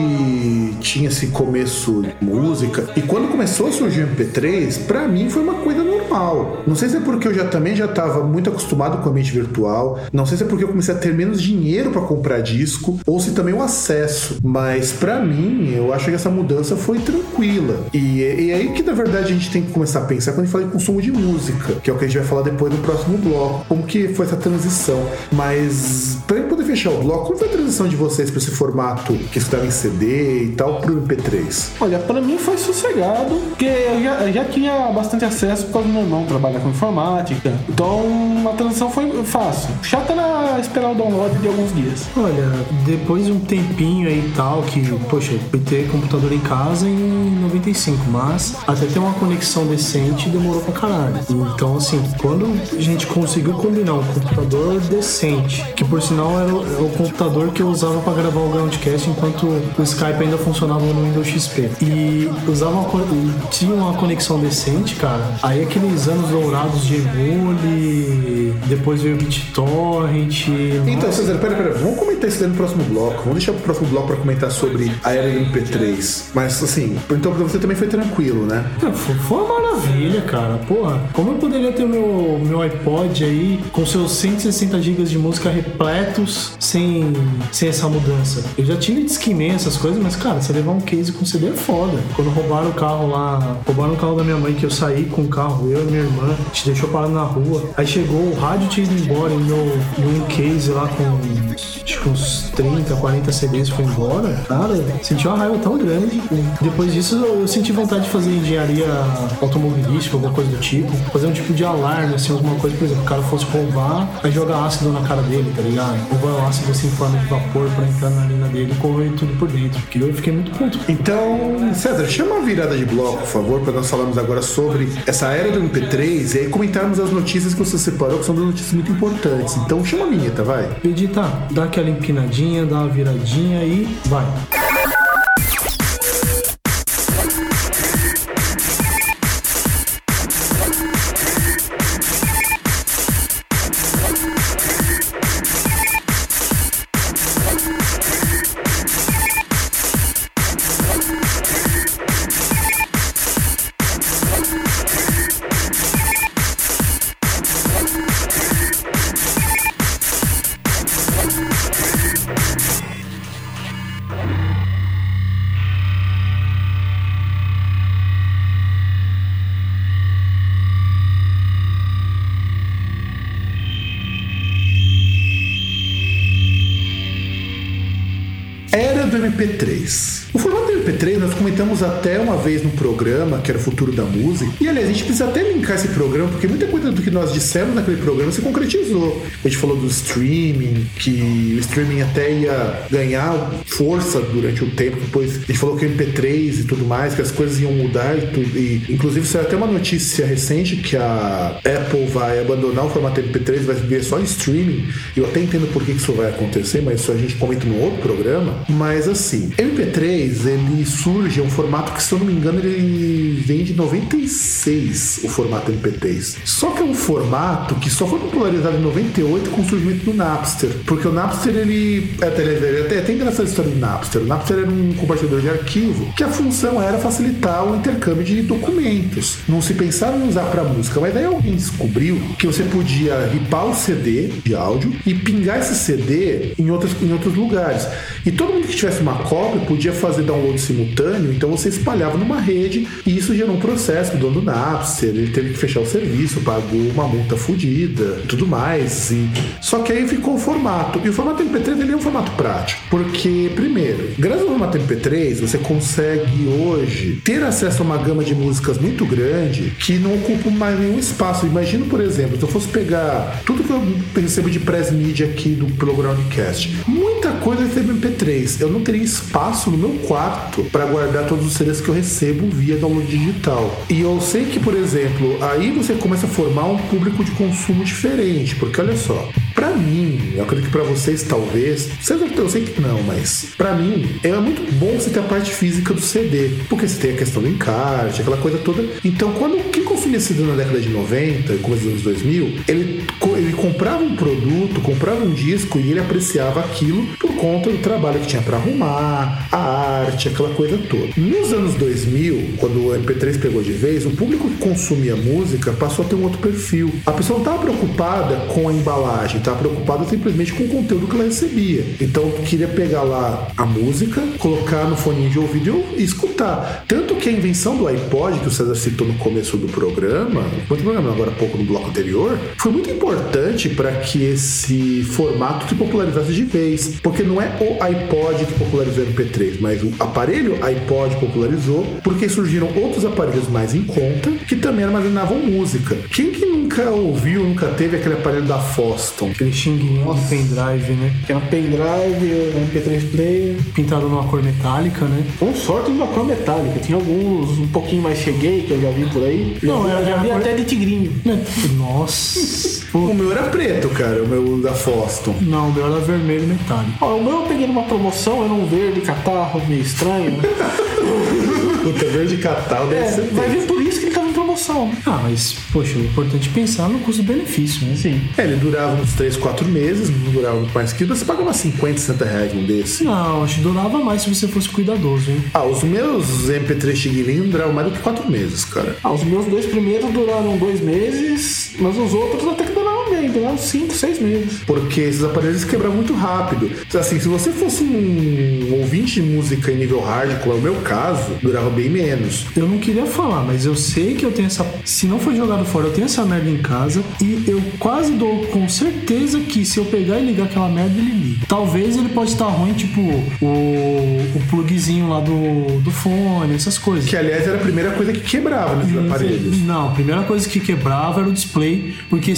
tinha esse começo de música e quando começou a surgir o MP3, pra mim foi uma coisa normal. Não sei se é porque eu já também já tava muito acostumado com o ambiente virtual, não sei se é porque eu comecei a ter menos dinheiro pra comprar disco ou se também o acesso, mas pra mim eu acho que essa mudança foi tranquila. E, e aí que na verdade a gente tem que começar a pensar quando a gente fala em consumo de música, que é o que a gente vai falar depois no próximo bloco, como que foi essa transição. Mas pra gente poder fechar o bloco, como foi a transição de vocês pra esse formato que estava em CD e tal pro MP3? Olha, pra mim foi sossegado, porque eu já, eu já tinha bastante acesso por causa do meu irmão trabalhar com informática. Então a transição foi fácil. Chato era esperar o download de alguns dias. Olha, depois de um tempinho aí e tal, que, poxa, fui ter computador em casa em 95, mas até ter uma conexão decente demorou pra caralho. Então, assim, quando a gente conseguiu combinar um computador decente, que por sinal era o, computador que eu usava pra gravar o Groundcast enquanto o Skype ainda funcionava no Windows XP, e usava uma, tinha uma conexão decente, cara, aí aqueles anos dourados de Emule, depois veio o BitTorrent. Então, César, pera, pera, vamos comentar isso daí no próximo bloco. Vamos deixar pro próximo bloco pra comentar sobre a era do MP3. Mas assim, então pra você também foi tranquilo, né? Foi uma maravilha, cara. Porra, como eu poderia ter o meu, meu iPod aí com seus 160 GB de música repletos sem, sem essa mudança? Eu já tive Discman, essas coisas, mas, cara, você levar um case com CD é foda. Quando roubaram o carro lá, roubaram o carro da minha mãe, que eu saí com o carro, eu e minha irmã, gente deixou parado na rua. Aí chegou, o rádio tinha ido embora e meu, um case lá com acho que uns 30, 40 CDs foi embora. Cara, senti uma raiva tão grande. Depois disso, eu eu senti vontade de fazer engenharia automobilística, alguma coisa do tipo. Fazer um tipo de alarme, assim, alguma coisa, por exemplo, o cara fosse roubar, aí joga ácido na cara dele, tá ligado? Ou vai o ácido assim em forma de vapor pra entrar na narina dele e correr tudo por dentro. Porque eu fiquei muito puto. Então, César, chama a virada de bloco, por favor, para nós falarmos agora sobre essa era do MP3 e aí comentarmos as notícias que você separou, que são duas notícias muito importantes. Então, chama a vinheta, vai. Edita, dá aquela empinadinha, dá uma viradinha e vai. Até uma vez no programa, que era o futuro da música. E aliás, a gente precisa até linkar esse programa, porque muita coisa do que nós dissemos naquele programa se concretizou. A gente falou do streaming, que o streaming até ia ganhar força durante o tempo. Depois a gente falou que o MP3 e tudo mais, que as coisas iam mudar e tudo. E, inclusive, saiu até uma notícia recente que a Apple vai abandonar o formato MP3, vai ver só em streaming. Eu até entendo por que isso vai acontecer, mas isso a gente comenta num outro programa. Mas assim, MP3 ele surge, é um formato que, se eu não me engano, ele vem de 96, o formato MP3. Só que é um formato que só foi popularizado em 98 com o surgimento do Napster. Porque o Napster, ele. É é até, é até engraçada a história do Napster. O Napster era um compartilhador de arquivo que a função era facilitar o intercâmbio de documentos. Não se pensava em usar para música, mas daí alguém descobriu que você podia ripar o CD de áudio e pingar esse CD em, outras, em outros lugares. E todo mundo que tivesse uma cópia podia fazer download simultâneo, então você espalhava numa rede e isso gerou um processo do dono do Napster, ele teve que fechar o serviço, pagou uma multa fodida tudo mais. E... Só que aí ficou o formato. E o formato MP3 ele é um formato prático, porque, primeiro, graças ao formato MP3, você consegue hoje ter acesso a uma gama de músicas muito grande que não ocupa mais nenhum espaço. Imagina, por exemplo, se eu fosse pegar tudo que eu recebo de press media aqui do pelo muita coisa eu recebo em MP3. Eu não teria espaço no meu quarto para guardar todos os CDs que eu recebo via download digital. E eu sei que, por exemplo, aí você começa a formar um público de consumo diferente, porque olha só, Pra mim, eu acredito que pra vocês talvez, vocês eu sei que não, mas pra mim é muito bom você ter a parte física do CD, porque você tem a questão do encarte, aquela coisa toda. Então, quando quem conhecido na década de 90, começo dos anos 2000, ele, ele comprava um produto, comprava um disco e ele apreciava aquilo por conta do trabalho que tinha pra arrumar, a arte, aquela coisa toda. Nos anos 2000, quando o MP3 pegou de vez, o público que consumia música passou a ter um outro perfil. A pessoa não estava preocupada com a embalagem, estava preocupada simplesmente com o conteúdo que ela recebia. Então queria pegar lá a música, colocar no fone de ouvido e escutar. Tanto que a invenção do iPod, que o César citou no começo do programa, no programa agora há pouco no bloco anterior, foi muito importante para que esse formato se popularizasse de vez. Porque não é o iPod que popularizou o MP3, mas o aparelho iPod popularizou, porque surgiram outros aparelhos mais em conta que também armazenavam música. Quem que nunca ouviu, nunca teve aquele aparelho da Foston? Aquele xinguinho de pendrive, né? Que era pendrive, MP3 player. Pintado numa cor metálica, né? Com sorte de uma cor metálica. Tinha alguns um pouquinho mais cheguei, que eu já vi por aí. Não, era- já vi até de tigrinho. Nossa. O meu era preto, cara, o meu da Foston. Não, o meu era vermelho metálico. Ó, o meu eu peguei numa promoção, era um verde catarro, meio estranho. né? [LAUGHS] Puta, verde catal deve é, ser vai ver por promoção. Ah, mas, poxa, o importante é pensar no custo-benefício, né? Sim. É, ele durava uns 3, 4 meses, não durava muito mais que isso. Você pagava 50, 60 reais um desse. Não, acho que durava mais se você fosse cuidadoso, hein? Ah, os meus MP3 Chiguilinho duravam mais do que 4 meses, cara. Ah, os meus dois primeiros duraram dois meses, mas os outros até que duraram bem, duraram cinco, seis meses. Porque esses aparelhos quebravam muito rápido. Assim, se você fosse um ouvinte de música em nível hard, como é o meu caso, durava bem menos. Eu não queria falar, mas eu sei que eu tenho essa. Se não for jogado fora, eu tenho essa merda em casa. E eu quase dou com certeza que se eu pegar e ligar aquela merda, ele liga. Talvez ele pode estar ruim, tipo o, o plugzinho lá do, do fone, essas coisas. Que, aliás, era a primeira coisa que quebrava nesses aparelhos. Não, a primeira coisa que quebrava era o display, porque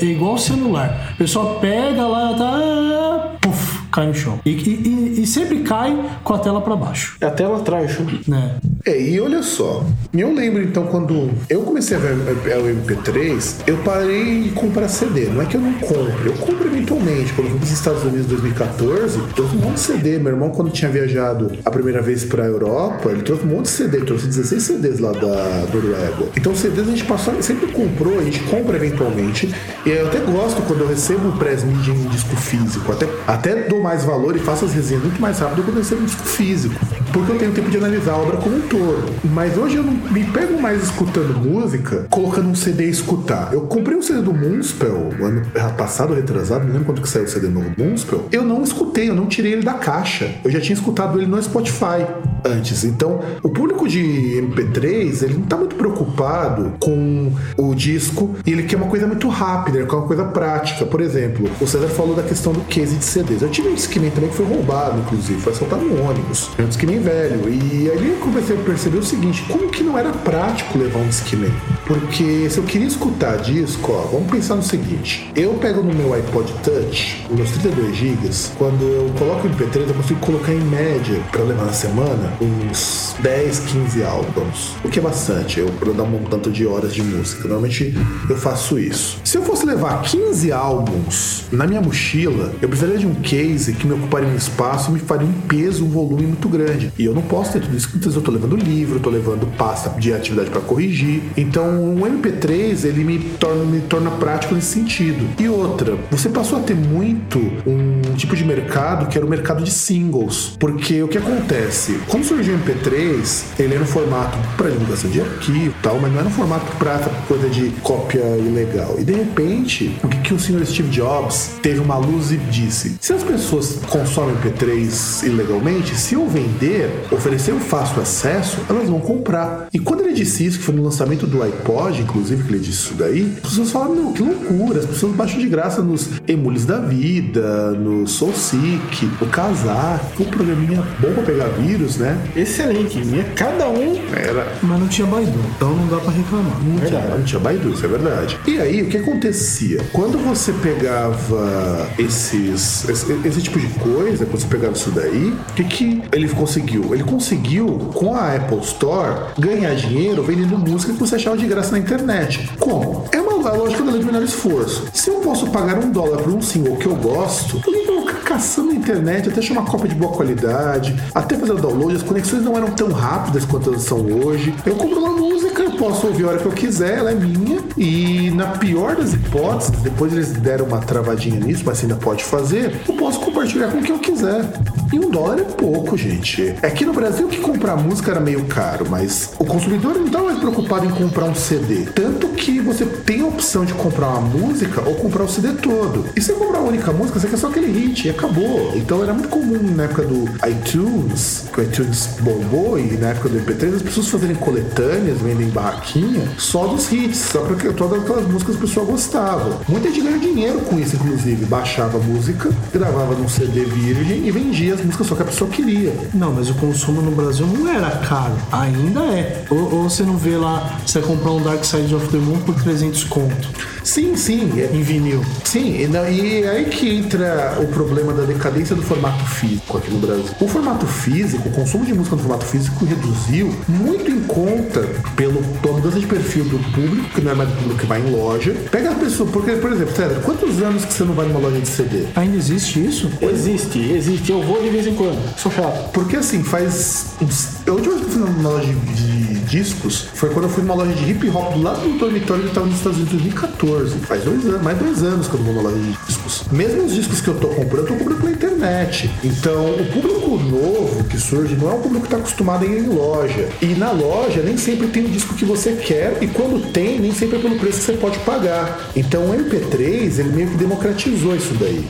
é, é igual o celular. A pessoa pega lá, tá. Puf, cai no chão. E, e- e- e sempre cai com a tela pra baixo. É a tela atrás, Né? É, e olha só, eu lembro então quando eu comecei a ver o MP3, eu parei de comprar CD. Não é que eu não compro, eu compro eventualmente. Quando eu fui para os Estados Unidos em 2014, eu trouxe um monte de CD. Meu irmão, quando tinha viajado a primeira vez para a Europa, ele trouxe um monte de CD, ele trouxe 16 CDs lá da Noruega. Então, CDs a gente passou, sempre comprou, a gente compra eventualmente. E eu até gosto quando eu recebo o press media em disco físico. Até, até dou mais valor e faço as resenhas muito mais rápido quando eu recebo um disco físico. Porque eu tenho tempo de analisar a obra como um todo. Mas hoje eu não me pego mais escutando música, colocando um CD e escutar. Eu comprei um CD do Moonspell, ano passado, retrasado, não lembro quando que saiu o CD novo do Moonspell. Eu não escutei, eu não tirei ele da caixa. Eu já tinha escutado ele no Spotify antes. Então, o público de MP3, ele não tá muito preocupado com o disco e ele quer uma coisa muito rápida, ele quer uma coisa prática. Por exemplo, o César falou da questão do case de CDs. Eu tive um Discman também que foi roubado, inclusive, foi assaltado no ônibus. Um Discman velho. E aí eu comecei a perceber o seguinte, como que não era prático levar um Discman? Porque se eu queria escutar disco, ó, vamos pensar no seguinte. Eu pego no meu iPod Touch, meus 32 GB, quando eu coloco o MP3, eu consigo colocar em média, pra levar na semana, uns 10, 15 álbuns. O que é bastante, eu, pra eu dar um tanto de horas de música. Normalmente eu faço isso. Se eu fosse levar 15 álbuns na minha mochila, eu precisaria de um case que me ocuparia um espaço me faria um peso, um volume muito grande. E eu não posso ter tudo isso, então eu tô levando livro, tô levando pasta de atividade para corrigir. Então o MP3 ele me torna, me torna prático nesse sentido. E outra, você passou a ter muito um tipo de mercado que era o mercado de singles. Porque o que acontece? Quando surgiu o MP3, ele era um formato para divulgação de arquivo e tal, mas não era um formato para coisa de cópia ilegal. E de repente, o que, que o senhor Steve Jobs teve uma luz e disse: se as pessoas consomem MP3 ilegalmente, se eu vender, oferecer um fácil acesso, elas vão comprar. E quando ele disse isso, que foi no lançamento do iPod, inclusive, que ele disse isso daí, as pessoas falaram: meu, que loucura, as pessoas baixam de graça nos emules da vida, no SoulSeek, no Kazaa, um programinha bom pra pegar vírus, né? Excelente. E é cada um. Era Mas não tinha Baidu, então não dá pra reclamar. Não tinha, não tinha Baidu, isso é verdade. E aí, o que acontecia? Quando você pegava esses, esse, esse tipo de coisa, quando você pegava isso daí, o que, que ele conseguiu? Ele conseguiu, com a Apple Store, ganhar dinheiro vendendo música que você achava de graça na internet. Como? É uma lógica da lei de menor esforço. Se eu posso pagar um dólar por um single que eu gosto, por que eu vou caçando na internet até achar uma cópia de boa qualidade, até fazer o download? As conexões não eram tão rápidas quanto elas são hoje. Eu compro uma música, posso ouvir a hora que eu quiser, ela é minha. E na pior das hipóteses, depois eles deram uma travadinha nisso, mas ainda pode fazer, eu posso compartilhar com quem eu quiser. E um dólar é pouco, gente. Aqui no Brasil que comprar música era meio caro, mas o consumidor não tá mais preocupado em comprar um CD. Tanto que você tem a opção de comprar uma música ou comprar o CD todo. E se comprar uma única música, você quer só aquele hit e acabou. Então era muito comum na época do iTunes, que o iTunes bombou, e na época do MP3, as pessoas fazerem coletâneas, vendem barraquinha, só dos hits, só porque todas aquelas músicas o pessoal gostava. Muita gente ganhou dinheiro com isso, inclusive. Baixava música, gravava num CD virgem e vendia as músicas só que a pessoa queria. Não, mas o consumo no Brasil não era caro. Ainda é. Ou, ou você não vê lá, você vai comprar um Dark Side of the Moon por 300 conto Sim, sim. é- em vinil. Sim, e, não- e é aí que entra o problema da decadência do formato físico aqui no Brasil. O formato físico, o consumo de música no formato físico reduziu muito em conta pelo, pela mudança de perfil do público, que não é mais o público que vai em loja. Pega a pessoa, porque, por exemplo, César, quantos anos que você não vai numa loja de CD? Ainda existe isso? Existe, existe. Eu vou de vez em quando. Sou chato. Porque assim, faz. uns- A última vez que eu fui numa loja de, de discos foi quando eu fui numa loja de hip hop lado do dormitório que estava nos Estados Unidos em 2014. Faz dois anos, mais dois anos que eu não vou numa loja de discos. Mesmo os discos que eu tô comprando, eu tô comprando pela internet. Então, o público novo que surge não é um público que está acostumado a ir em loja. E na loja nem sempre tem o disco que você quer, e quando tem, nem sempre é pelo preço que você pode pagar. Então o MP3 ele meio que democratizou isso daí.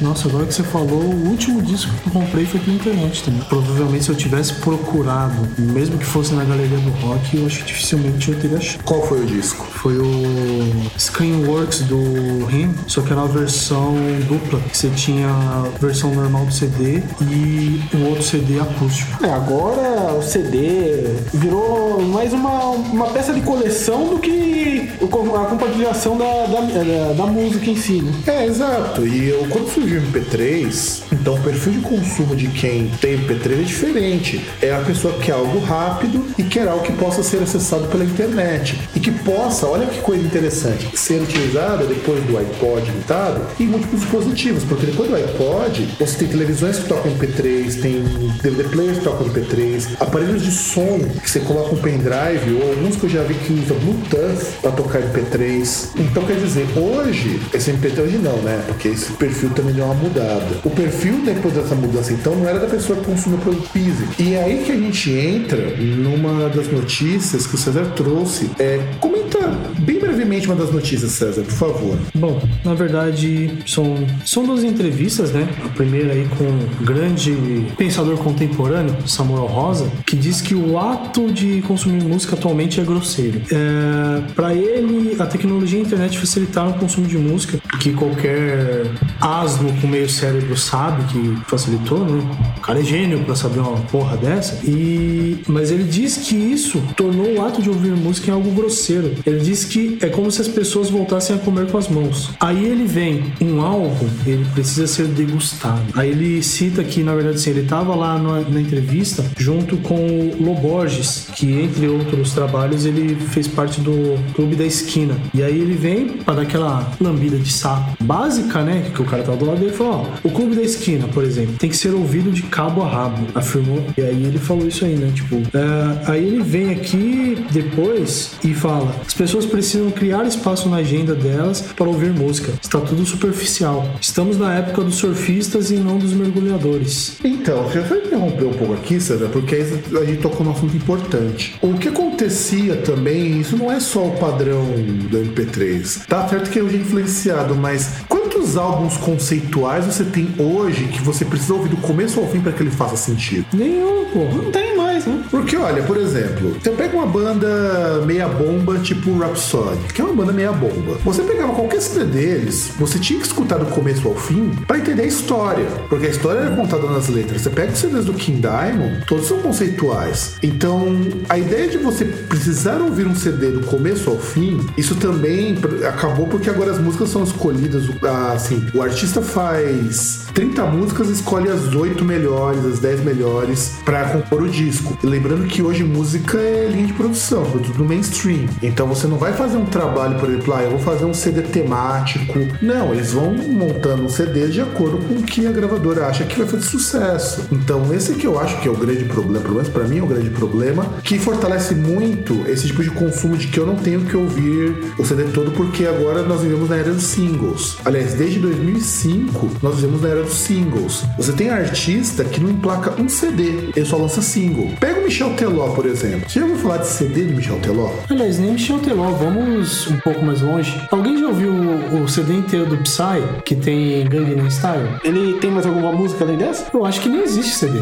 Nossa, agora que você falou, o último disco que eu comprei foi pela internet também. Provavelmente se eu tivesse procurado, mesmo que fosse na galeria do rock, eu acho que dificilmente eu teria achado. Qual foi o disco? Foi o Screenworks do Rim, só que era uma versão dupla. Você tinha a versão normal do CD e um outro CD acústico. É, agora o CD virou mais uma, uma peça de coleção do que o a compartilhação da, da, da- da música em si, né? É, exato. E eu, quando surgiu o MP3, então o perfil de consumo de quem tem MP3 é diferente. É a pessoa que quer algo rápido e quer algo que possa ser acessado pela internet. E que possa, olha que coisa interessante, ser utilizada depois do iPod limitado em múltiplos dispositivos. Porque depois do iPod, você tem televisões que tocam MP3, tem DVD players que tocam MP3, aparelhos de som que você coloca um pendrive, ou alguns que eu já vi que usa Bluetooth para tocar MP3. Então quer dizer, hoje, esse MP3 hoje não, né? Porque esse perfil também deu uma mudada. O perfil depois dessa mudança, então, não era da pessoa que consumia produto físico. E é aí que a gente entra numa das notícias que o César trouxe. É, comenta bem brevemente uma das notícias, César, por favor. Bom, na verdade, são, são duas entrevistas, né? A primeira aí com um grande pensador contemporâneo, Samuel Rosa, que diz que o ato de consumir música atualmente é grosseiro. É, para ele, a tecnologia e a internet facilitaram o consumo de música, que qualquer asno com meio cérebro sabe que facilitou, né? O cara é gênio pra saber uma porra dessa. E mas ele diz que isso tornou o ato de ouvir música em algo grosseiro. Ele diz que é como se as pessoas voltassem a comer com as mãos. Aí ele vem, um álbum, ele precisa ser degustado. Aí ele cita que, na verdade, assim, ele tava lá na, na entrevista junto com o Loborges, que entre outros trabalhos ele fez parte do Clube da Esquina. E aí ele vem pra dar aquela lambida de saco básica, né? Que o cara tá do lado e falou: ó, o Clube da Esquina, por exemplo, tem que ser ouvido de cabo a rabo, afirmou. E aí ele falou isso aí, né? Tipo, é, aí ele vem aqui depois e fala: as pessoas precisam criar espaço na agenda delas para ouvir música. Está tudo superficial. Estamos na época dos surfistas e não dos mergulhadores. Então, eu vou interromper um pouco aqui, César, porque a gente tocou num assunto importante. O que acontecia também, isso não é só o padrão do MP3. Tá certo que hoje é influenciado, mas quantos álbuns conceituais você tem hoje que você precisa ouvir do começo ao fim para que ele faça sentido? Nenhum, porra. Não tem mais, né? Porque, olha, por exemplo, você pega uma banda meia bomba, tipo Rhapsody, que é uma banda meia bomba. Você pegava qualquer CD deles, você tinha que escutar do começo ao fim para entender a história. Porque a história era contada nas letras. Você pega os CDs do King Diamond, todos são conceituais. Então, a ideia de você precisar ouvir um CD do começo ao fim, isso também acabou porque agora as músicas são escolhidas, ah, assim, o artista faz 30 músicas escolhe as 8 melhores, as 10 melhores para compor o disco. E lembrando que hoje música é linha de produção, produto do mainstream. Então você não vai fazer um trabalho, por exemplo, ah, eu vou fazer um CD temático. Não, eles vão montando um CD de acordo com o que a gravadora acha que vai fazer sucesso. Então esse que eu acho que é o grande problema, pelo menos pra mim é o grande problema, que fortalece muito esse tipo de consumo de que eu não tenho que ouvir o CD todo porque agora nós vivemos na era dos singles. Aliás, desde 2005 nós vivemos na era dos singles. Você tem artista que não emplaca um CD, ele só lança single. Pega o Michel Teló, por exemplo. Você já ouviu falar de CD de Michel Teló? Aliás, nem Michel Teló, vamos um pouco mais longe. Alguém já ouviu o, o CD inteiro do Psy, que tem Gangnam Style? Ele tem mais alguma música além dessa? Eu acho que nem existe CD.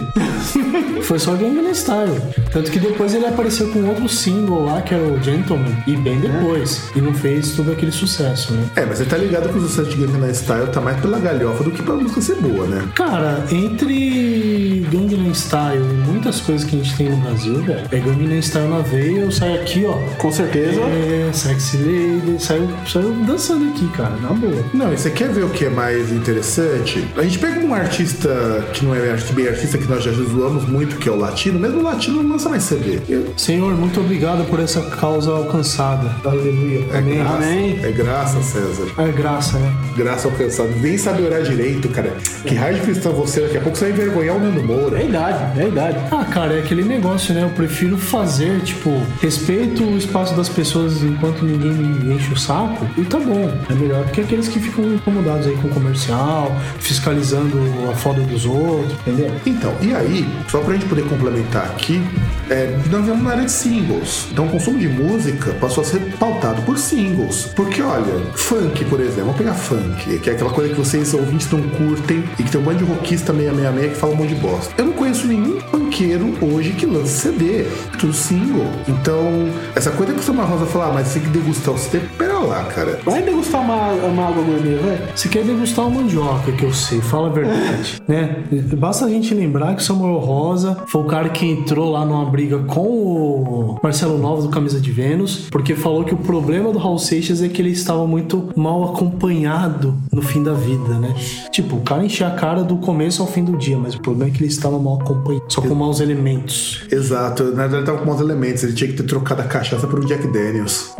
[LAUGHS] Foi só Gangnam Style. Tanto que depois ele apareceu com outro single lá, que era o Gentleman, e bem depois. E não fez todo aquele sucesso, né? É, mas você tá ligado que o sucesso de Gangnam Style tá mais pela galhofa do que pela música ser boa, né? Cara, entre Gangnam Style e muitas coisas que a gente tem no Brasil, velho, é Gangnam Style na veia, eu saio aqui, ó. Com certeza. É, sexy lady, saiu, saiu dançando aqui, cara, na boa. Não, e você quer ver o que é mais interessante? A gente pega um artista que não é bem artista, que nós já zoamos muito, que é o latino, mesmo o latino não lança mais CD. Eu- Senhor, muito obrigado por essa causa alcançada. Aleluia. Amém. graça, Amém. É graça, César. É graça, né? Graça alcançada. Nem sabe orar direito, cara. Que raio de cristão você, daqui a pouco você vai envergonhar o Nando Moura. É a idade, é a idade. Ah, cara, é aquele negócio, né? Eu prefiro fazer, tipo, respeito o espaço das pessoas enquanto ninguém me enche o saco. E tá bom. É melhor do que aqueles que ficam incomodados aí com o comercial, fiscalizando a foda dos outros, entendeu? Então, e aí, só pra gente poder complementar aqui, é, nós vemos na área de singles. Então, o consumo de música passou a ser pautado por singles. Porque, olha, funk, por exemplo, vamos pegar funk, que é aquela coisa que vocês ouvintes não curtem e que tem um bando de rockista 666 que fala um monte de bosta. Eu não conheço nenhum funkeiro hoje que lança CD, é tudo single. Então, essa coisa que o Samar Rosa fala, ah, mas você tem que degustar o CD, pera lá, cara. Vai degustar uma, uma água gourmet, velho? Você quer degustar uma mandioca, que eu sei, fala a verdade, [LAUGHS] né? Basta a gente lembrar que o Samuel Rosa foi o cara que entrou lá numa briga com o Marcelo Novos do Camisa de Vênus, porque falou que o problema do Raul Seixas é que ele estava muito mal acompanhado no fim da vida, né? Tipo, o cara enchia a cara do começo ao fim do dia, mas o problema é que ele estava mal acompanhado, só com maus elementos. Exato, na verdade ele tava com maus elementos, ele tinha que ter trocado a cachaça por um Jack Daniels.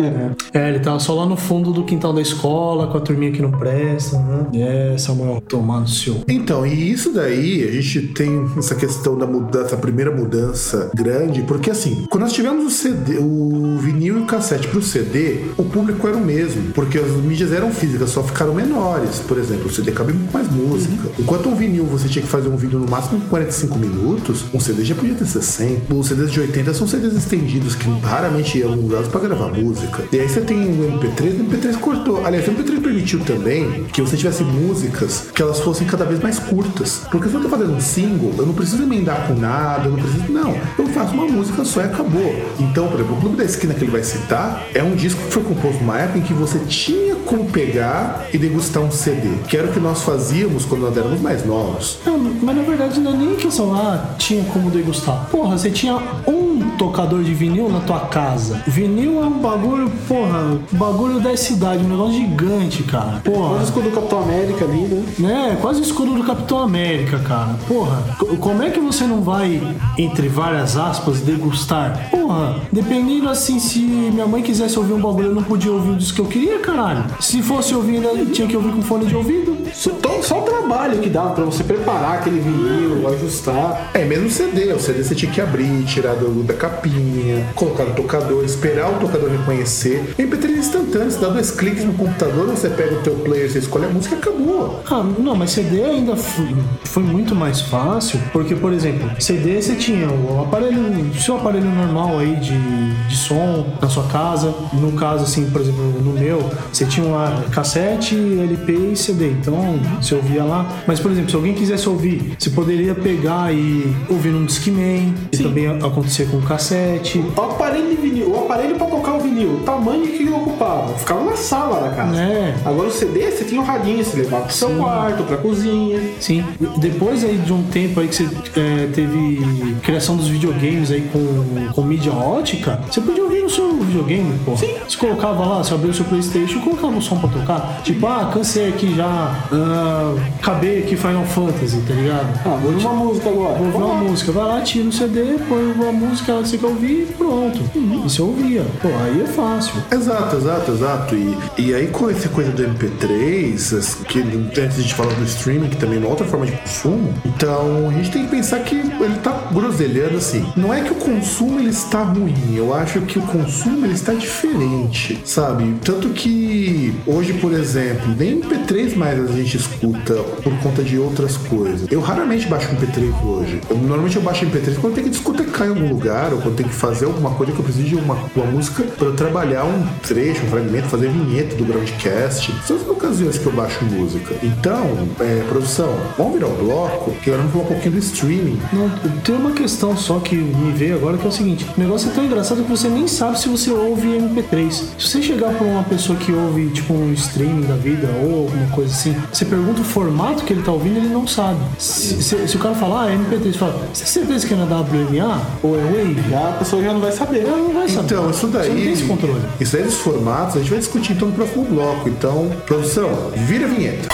É, ele tava só lá no fundo do quintal da escola, com a turminha que não presta, né? É, Samuel, tomando seu. Então, e isso daí, a gente tem essa questão da mudança, a primeira mudança grande, porque assim, quando nós tivemos o CD, o vinil e o cassete pro CD, o público era o mesmo, porque as mídias eram físicas, só ficaram menores. Por exemplo, o CD cabe muito mais música. Enquanto um vinil você tinha que fazer um vídeo no máximo de 45 minutos, um CD já podia ter 60. Os CDs de 80 são CDs estendidos que raramente eram usados pra gravar música. E aí você tem o MP3, o MP3 cortou. Aliás, o MP3 permitiu também que você tivesse músicas que elas fossem cada vez mais curtas. Porque se eu tô fazendo um single, eu não preciso emendar com nada, eu não preciso. Não, eu faço uma música só e acabou. Então, por exemplo, o Clube da Esquina que ele vai citar é um disco que foi composto numa época em que você tinha como pegar e degustar um CD. Que era o que nós fazíamos quando nós éramos mais novos. Não, mas na verdade não é nem questão lá, tinha como degustar. Porra, você tinha um tocador de vinil na tua casa. Vinil é um bagulho, porra, bagulho da cidade, um negócio gigante, cara. Olha o Porra. escudo do Capitão América ali, né? Né, quase o escudo do Capitão América, cara. Porra, co- como é que você não vai, entre várias aspas, degustar? Porra, dependendo assim, se minha mãe quisesse ouvir um bagulho, eu não podia ouvir o disco que eu queria, caralho. Se fosse ouvir, tinha que ouvir com fone de ouvido. Só, só o trabalho que dava pra você preparar aquele vinil, ajustar. É, mesmo o CD. O CD você tinha que abrir, tirar do, da capinha, colocar no tocador, esperar o tocador reconhecer. O MP3 é instantâneo, você dá dois cliques no computador, você pega o teu player, você escolhe a música e acabou. Ah, não, mas CD ainda foi, foi muito mais fácil, porque, por exemplo, CD você tinha o aparelho, o seu aparelho normal aí de, de som na sua casa. No caso, assim, por exemplo, no meu, você tinha uma cassete, LP e CD. Então, você ouvia lá. Mas, por exemplo, se alguém quisesse ouvir, você poderia pegar e ouvir num Discman, que também acontecia com o cassete. O aparelho de vinil, o aparelho pra tocar o vinil, o tamanho que ele ocupava. Ficava na sala da casa. É. Agora o CD, você tinha um radinho, você levava pro seu quarto, pra cozinha. Sim. Depois aí de um tempo aí que você é, teve criação dos videogames aí com, com mídia ótica, você podia ouvir no seu videogame, pô. Sim. Você colocava lá, você abriu o seu Playstation, colocava o som pra tocar. Tipo, ah, cansei aqui já, ah, acabei aqui Final Fantasy, tá ligado? Ah, vou ouvir uma música agora. Vou ouvir uma música, vai lá, tira o CD, põe uma música que você quer ouvir e pronto. E você ouvia. Pô, aí é fácil. Exato, exato, exato. E, e aí com essa coisa do MP3, as- que antes a gente falar do streaming, que também é uma outra forma de consumo, então a gente tem que pensar que ele tá groselhando assim. Não é que o consumo ele está ruim, eu acho que o consumo ele está diferente, sabe? Tanto que hoje, por exemplo, nem MP3 mais a gente escuta por conta de outras coisas. Eu raramente baixo MP3 hoje. Eu, normalmente eu baixo MP3 quando tenho que discotecar em algum lugar, ou quando tenho que fazer alguma coisa que eu preciso de uma, uma música para eu trabalhar um trecho, um fragmento, fazer vinheta do Groundcast. São as ocasiões que eu baixo música. Então, é, produção, vamos virar o bloco, que agora vamos falar um pouquinho do streaming. Não, tem uma questão só que me veio agora que é o seguinte: o negócio é tão engraçado que você nem sabe se você ouve MP3. Se você chegar pra uma pessoa que ouve, tipo, um streaming da vida ou alguma coisa assim, você pergunta o formato que ele tá ouvindo, ele não sabe. Se, se- se o cara falar, ah, é MP3, você fala, você tem certeza que é na WMA ou é Wave? Já a pessoa já não vai saber. Ela não vai saber. Então, isso daí. Você não tem esse controle. Isso aí dos formatos, a gente vai discutir então no próximo bloco. Então, produção, vira a vinheta.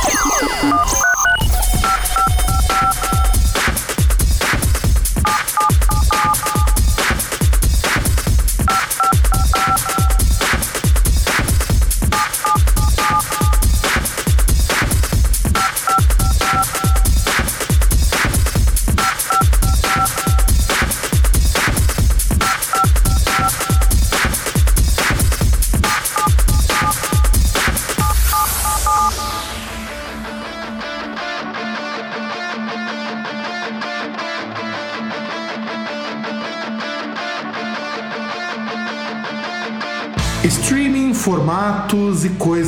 Formatos e coisas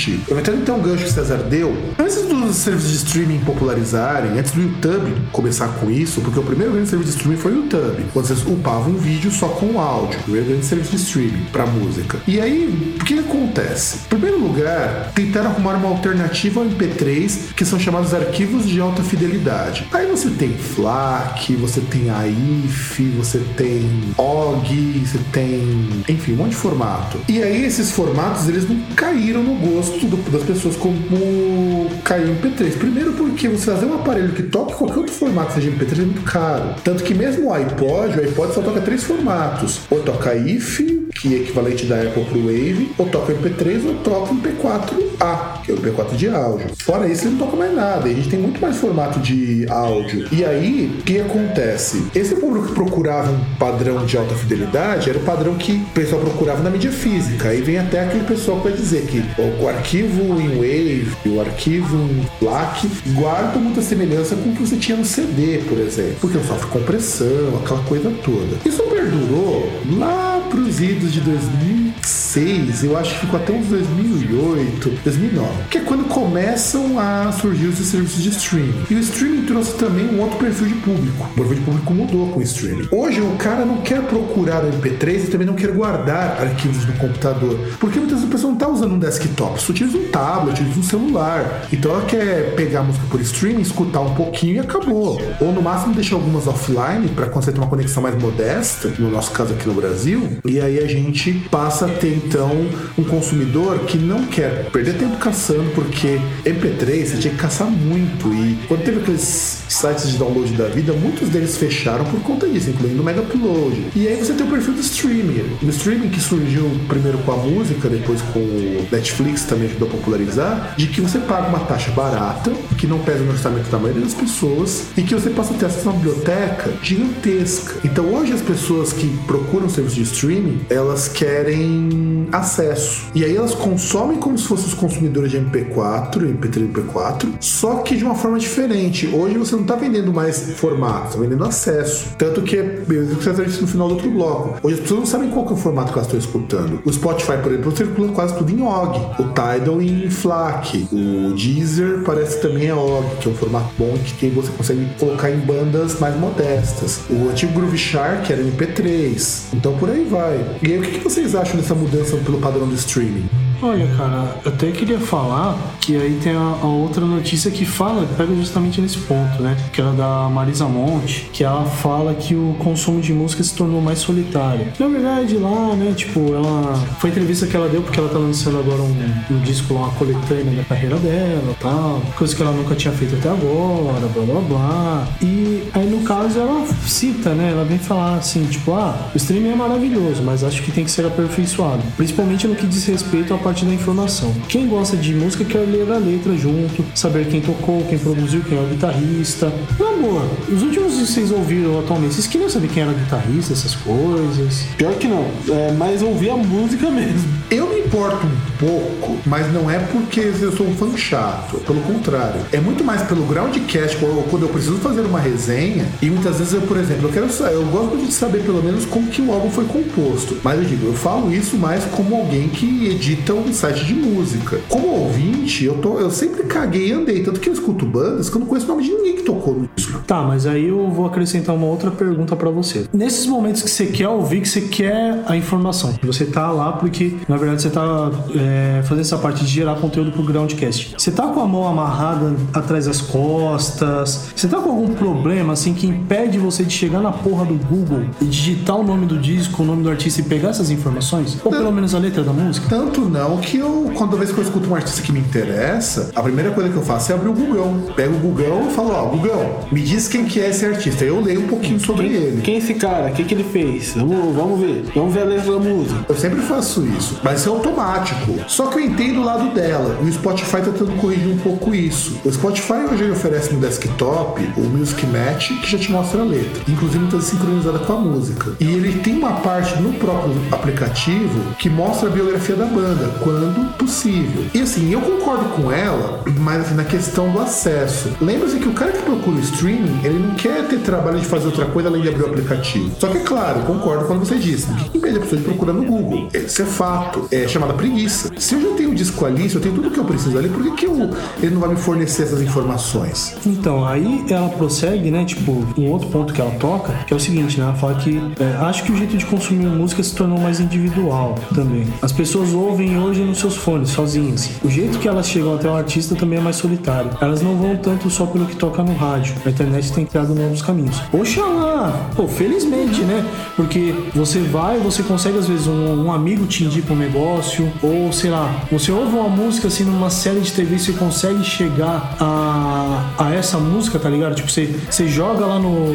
do tipo. Aproveitando então o gancho que o César deu, antes dos serviços de streaming popularizarem, antes do YouTube começar com isso, porque o primeiro grande serviço de streaming foi o YouTube, quando vocês upavam um vídeo só com áudio, o primeiro grande serviço de streaming para música. E aí, o que acontece? Em primeiro lugar, tentaram arrumar uma alternativa ao MP3, que são chamados arquivos de alta fidelidade. Aí você tem FLAC, você tem AIF, você tem OG, você tem, enfim, um monte de formato. E aí esses formatos, eles não caíram no gosto do- das pessoas como caiu em MP3. Primeiro porque você fazer um aparelho que toque qualquer outro formato, seja MP3, é muito caro. Tanto que mesmo o iPod, o iPod só toca três formatos. Ou toca IF, que é equivalente da Apple pro Wave, ou toca MP3 ou toca MP4A, que é o MP4 de áudio. Fora isso, ele não toca mais nada. E a gente tem muito mais formato de áudio. E aí, o que acontece? Esse público que procurava um padrão de alta fidelidade era o padrão que o pessoal procurava na mídia física. Aí vem até aquele pessoal que vai dizer que o, arquivo em Wave e o arquivo em FLAC guardam muita semelhança com o que você tinha no CD, por exemplo. Porque não sofre compressão, aquela coisa toda. Isso perdurou lá pros idos de 2006, eu acho que ficou até uns 2008, 2009, que é quando começam a surgir os serviços de streaming. E o streaming trouxe também um outro perfil de público. O perfil de público mudou com o streaming. Hoje o cara não quer procurar o MP3 e também não quer guardar arquivos no computador, porque muitas vezes a pessoa não está usando um desktop, só utiliza um tablet, utiliza um celular. Então ela quer pegar a música por streaming, escutar um pouquinho e acabou. Ou no máximo deixar algumas offline para quando você tem uma conexão mais modesta, no nosso caso aqui no Brasil, e aí a gente passa a ter então um consumidor que não quer perder tempo caçando, porque MP3 você tinha que caçar muito. E quando teve aqueles sites de download da vida, muitos deles fecharam por conta disso, incluindo o Mega Upload. E aí você tem o perfil do streaming. O streaming que surgiu primeiro com a música, depois com o Netflix também ajudou a popularizar, de que você paga uma taxa barata, que não pesa no orçamento da maioria das pessoas, e que você passa a ter acesso a uma biblioteca gigantesca. Então hoje as pessoas que procuram serviço de streaming, elas querem acesso. E aí elas consomem como se fossem os consumidores de MP4, MP3 e MP4, só que de uma forma diferente. Hoje você não está vendendo mais formato, está vendendo acesso. Tanto que, eu você isso no final do outro bloco. Hoje as pessoas não sabem qual é o formato que elas estão escutando. O Spotify, por exemplo, circula quase tudo em OG. O Tidal em FLAC. O Deezer parece também é OG, que é um formato bom que você consegue colocar em bandas mais modestas. O antigo Groove Shark era MP3. Então por aí vai. E aí, o que vocês acham dessa mudança pelo padrão do streaming? Olha, cara, eu até queria falar que aí tem a, a outra notícia que fala, pega justamente nesse ponto, né? Que era da Marisa Monte, que ela fala que o consumo de música se tornou mais solitário. Na verdade, lá, né, tipo, ela. Foi a entrevista que ela deu porque ela tá lançando agora um, um disco lá, uma coletânea da carreira dela tal. Coisa que ela nunca tinha feito até agora, blá blá blá. E aí, no caso, ela cita, né? Ela vem falar assim, tipo, ah, o streaming é maravilhoso, mas acho que tem que ser aperfeiçoado. Principalmente no que diz respeito à parte da informação. Quem gosta de música quer ler a letra junto, saber quem tocou, quem produziu, quem é o guitarrista. Na boa, os últimos que vocês ouviram atualmente, vocês queriam saber quem era o guitarrista, essas coisas? Pior que não, é mais ouvir a música mesmo. Eu me importo um pouco, mas não é porque eu sou um fã chato. Pelo contrário. É muito mais pelo groundcast, ou quando eu preciso fazer uma resenha. E muitas vezes eu, por exemplo, eu quero eu gosto de saber pelo menos como que o álbum foi composto. Mas eu digo, eu falo isso mais como alguém que edita um site de música. Como ouvinte, eu, tô, eu sempre caguei e andei. Tanto que eu escuto bandas que eu não conheço o nome de ninguém que tocou no disco. Tá, mas aí eu vou acrescentar uma outra pergunta pra você. Nesses momentos que você quer ouvir, que você quer a informação, você tá lá porque, na verdade, você tá é, fazendo essa parte de gerar conteúdo pro Groundcast. Você tá com a mão amarrada atrás das costas? Você tá com algum problema, assim, que impede você de chegar na porra do Google e digitar o nome do disco, o nome do artista e pegar essas informações? Ou pelo menos a letra da música? Tanto não que eu, quando vez que eu escuto um artista que me interessa, a primeira coisa que eu faço é abrir o Google. Pego o Google e falo, ó, Google, me diz quem que é esse artista. Eu leio um pouquinho sobre ele. Quem é esse cara? O que, que ele fez? Vamos, vamos ver. Vamos ver a letra da música. Eu sempre faço isso, mas é automático. Só que eu entendo o lado dela. E o Spotify tá tentando corrigir um pouco isso. O Spotify hoje ele oferece no desktop o Music Match, que já te mostra a letra. Inclusive está sincronizada com a música. E ele tem uma parte no próprio aplicativo que mostra a biografia da banda, quando possível. E assim, eu concordo com ela, mas assim, na questão do acesso. Lembra-se que o cara que procura o streaming, ele não quer ter trabalho de fazer outra coisa além de abrir o aplicativo. Só que, é claro, concordo quando você disse. Que impede a pessoa de procurar no Google? Isso é fato. É chamada preguiça. Se eu já tenho o disco ali, se eu tenho tudo que eu preciso ali, por que, que eu, ele não vai me fornecer essas informações? Então, aí ela prossegue, né? Tipo, um outro ponto que ela toca, que é o seguinte, né? Ela fala que é, acho que o jeito de consumir música se tornou mais individual também. As pessoas ouvem hoje nos seus fones, sozinhas. O jeito que elas chegam até o artista também é mais solitário. Elas não vão tanto só pelo que toca no rádio. A internet tem criado novos caminhos. Oxalá! Pô, felizmente, né? Porque você vai, você consegue, às vezes, um, um amigo te indica um negócio, ou sei lá, você ouve uma música assim numa série de TV, você consegue chegar a, a essa música, tá ligado? Tipo, você, você joga lá no,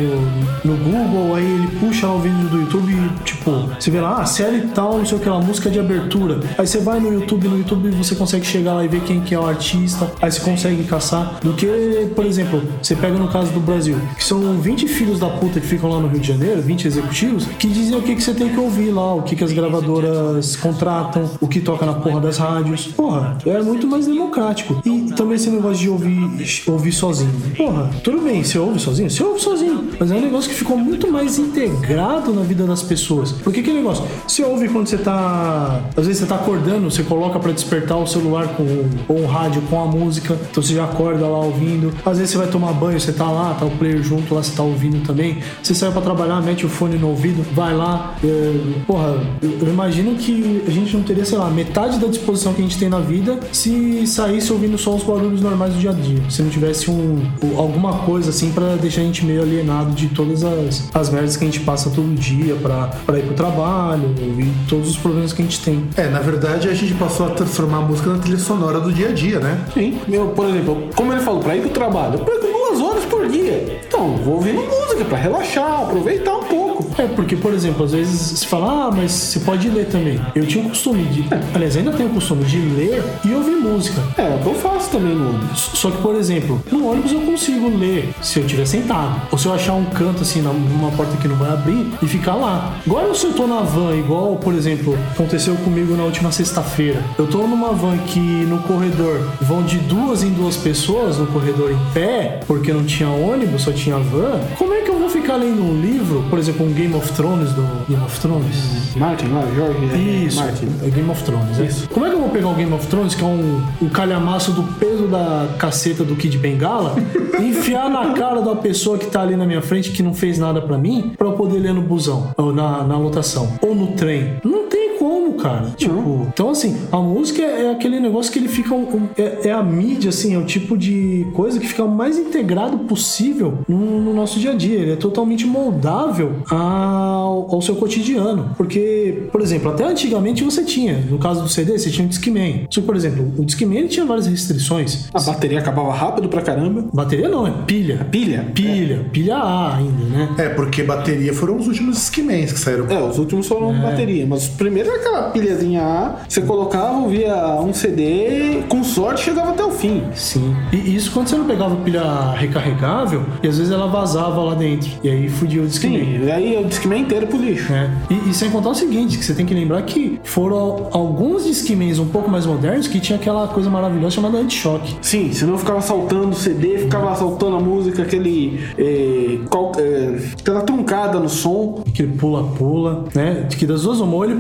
no Google, aí ele puxa lá o vídeo do YouTube e, tipo, você vê lá, ah, série tal, não sei o que lá, música de abertura. Aí você vai no YouTube, no YouTube você consegue chegar lá e ver quem que é o artista, aí você consegue caçar. Do que, por exemplo, você pega no caso do Brasil, que são 20 filhos da puta que ficam lá no Rio de Janeiro, 20 executivos, que dizem o que, que você tem que ouvir lá, o que, que as gravadoras contratam, o que toca na porra das rádios. Porra, é muito mais democrático. E também esse negócio de ouvir, ouvir sozinho. Porra, tudo bem, você ouve sozinho? Você ouve sozinho. Mas é um negócio que ficou muito mais integrado na vida das pessoas. Porque que negócio? Você ouve quando você tá. Às vezes você tá acordando, você coloca pra despertar o celular com ou o rádio com a música. Então você já acorda lá ouvindo. Às vezes você vai tomar banho, você tá lá, tá o player junto lá, você tá ouvindo também. Você sai pra trabalhar, mete o fone no ouvido, vai lá. é, porra, eu, imagino que a gente não teria, sei lá, metade da disposição que a gente tem na vida se saísse ouvindo só os barulhos normais do dia a dia. Se não tivesse um, alguma coisa assim pra deixar a gente meio alienado de todas as, as merdas que a gente passa todo dia pra ir pro trabalho e todos os problemas que a gente tem. É, na verdade a gente passou a transformar a música na trilha sonora do dia a dia, né? Sim, meu, por exemplo, como ele falou, pra ir pro trabalho, perco duas horas por dia. Então, vou ouvindo música pra relaxar, aproveitar um pouco. É, porque, por exemplo, às vezes você fala, ah, mas você pode ler também. Eu tinha o costume de. Aliás, ainda tenho o costume de ler e ouvir música. É, é o que eu faço também no ônibus. Só que, por exemplo, no ônibus eu consigo ler se eu estiver sentado. Ou se eu achar um canto assim, numa porta que não vai abrir e ficar lá. Agora se eu tô na van, igual, por exemplo, aconteceu comigo na última sexta-feira. Eu tô numa van que no corredor vão de duas em duas pessoas no corredor em pé, porque não tinha ônibus, só tinha van. Como é que eu vou ficar lendo um livro, por exemplo, um Game of Thrones do Game of Thrones? Martin lá, Jorge. é, Isso, Martin. é Game of Thrones. é. Isso. Como é que eu vou pegar o Game of Thrones, que é um, um calhamaço do peso da caceta do Kid Bengala, e [LAUGHS] enfiar na cara da pessoa que tá ali na minha frente, que não fez nada pra mim, pra eu poder ler no busão, ou na, na lotação, ou no trem? Não tem como, cara. Tipo, então assim, a música é aquele negócio que ele fica um, um- é, é a mídia, assim, é o tipo de coisa que fica o mais integrado possível no, no nosso dia a dia. Ele é totalmente moldável ao, ao seu cotidiano. Porque, por exemplo, até antigamente você tinha, no caso do CD, você tinha o Discman. Só que, por exemplo, o Discman tinha várias restrições. A bateria acabava rápido pra caramba. Bateria não, é pilha. Pilha? Pilha, pilha A ainda, né? É, porque bateria foram os últimos Skimans que saíram. É, os últimos foram bateria, mas os primeiros era aquela pilhazinha A, você colocava, ouvia um CD, com sorte chegava até o fim. Sim. E isso quando você não pegava pilha recarregável, e às vezes ela vazava lá dentro. E aí fudia o Discman. Sim, e aí o Discman inteiro pro lixo. É. E, e sem contar o seguinte, que você tem que lembrar que foram alguns Discmans um pouco mais modernos que tinha aquela coisa maravilhosa chamada anti-choque. Sim, senão ficava saltando o CD, ficava saltando a música, aquele. eh, qual- eh, aquela truncada no som. Aquele pula-pula, né? Que das duas uma, ou ele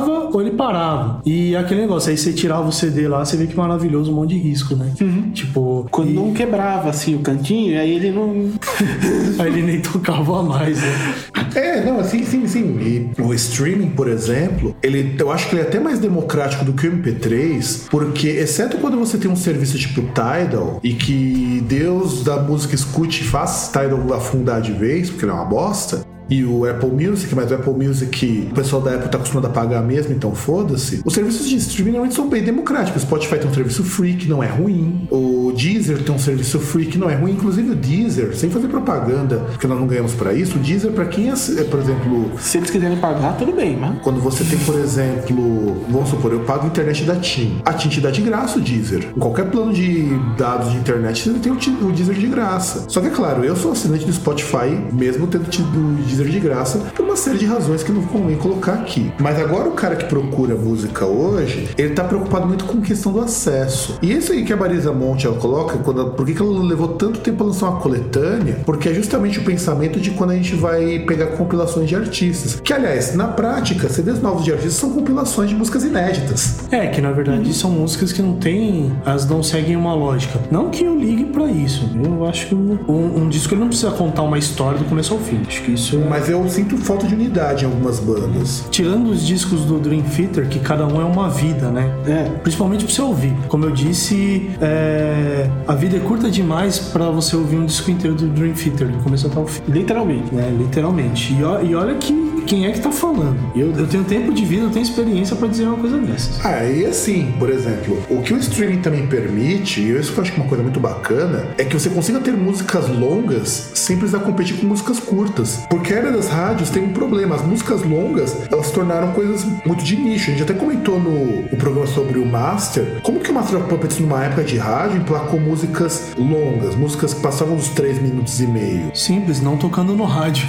pulava ou ele parava. E aquele negócio, aí você tirava o CD lá, você vê que maravilhoso, um monte de risco, né? Tipo, Quando e- não quebrava assim o cantinho, aí ele não. [LAUGHS] aí ele nem tocava mais, né? É, não, assim, sim, sim. E o streaming, por exemplo, ele, eu acho que ele é até mais democrático do que o MP3, porque, exceto quando você tem um serviço tipo Tidal, e que Deus da música escute e faz Tidal afundar de vez, porque ele é uma bosta, e o Apple Music, mas o Apple Music o pessoal da Apple tá acostumado a pagar mesmo, então foda-se. Os serviços de streaming normalmente são bem democráticos. O Spotify tem um serviço free que não é ruim. O Deezer tem um serviço free que não é ruim. Inclusive o Deezer, sem fazer propaganda, porque nós não ganhamos pra isso, o Deezer, pra quem é, é, por exemplo, Se eles quiserem pagar, tudo bem, mas. quando você tem, por exemplo, vamos supor, eu pago a internet da TIM. A TIM te dá de graça o Deezer. Em qualquer plano de dados de internet, você tem o, Deezer de graça. Só que, é claro, eu sou assinante do Spotify, mesmo tendo tido o Deezer de graça, por uma série de razões que não convém colocar aqui. Mas agora o cara que procura música hoje, ele tá preocupado muito com questão do acesso. E isso aí que a Marisa Monte ela coloca, quando, por que, que ela levou tanto tempo a lançar uma coletânea? Porque é justamente o pensamento de quando a gente vai pegar compilações de artistas. Que, aliás, na prática, CDs novos de artistas são compilações de músicas inéditas. É, que na verdade são músicas que não tem. Elas não seguem uma lógica. Não que eu ligue pra isso. Eu acho que um, um disco ele não precisa contar uma história do começo ao fim. Acho que isso é. Mas eu sinto falta de unidade em algumas bandas. Tirando os discos do Dream Theater, que cada um é uma vida, né? É. Principalmente pra você ouvir. Como eu disse, é, a vida é curta demais pra você ouvir um disco inteiro do Dream Theater, do começo até o fim. Literalmente. né? Literalmente. E, e olha que quem é que tá falando. Eu, eu tenho tempo de vida, eu tenho experiência pra dizer uma coisa dessas. Ah, e assim, por exemplo, o que o streaming também permite, e isso que eu acho que é uma coisa muito bacana, é que você consiga ter músicas longas sem precisar competir com músicas curtas. Porque a era das rádios tem um problema. As músicas longas, elas se tornaram coisas muito de nicho. A gente até comentou no, no programa sobre o Master, como que o Master of Puppets, numa época de rádio, emplacou músicas longas, músicas que passavam dos 3 minutos e meio. Simples, não tocando no rádio.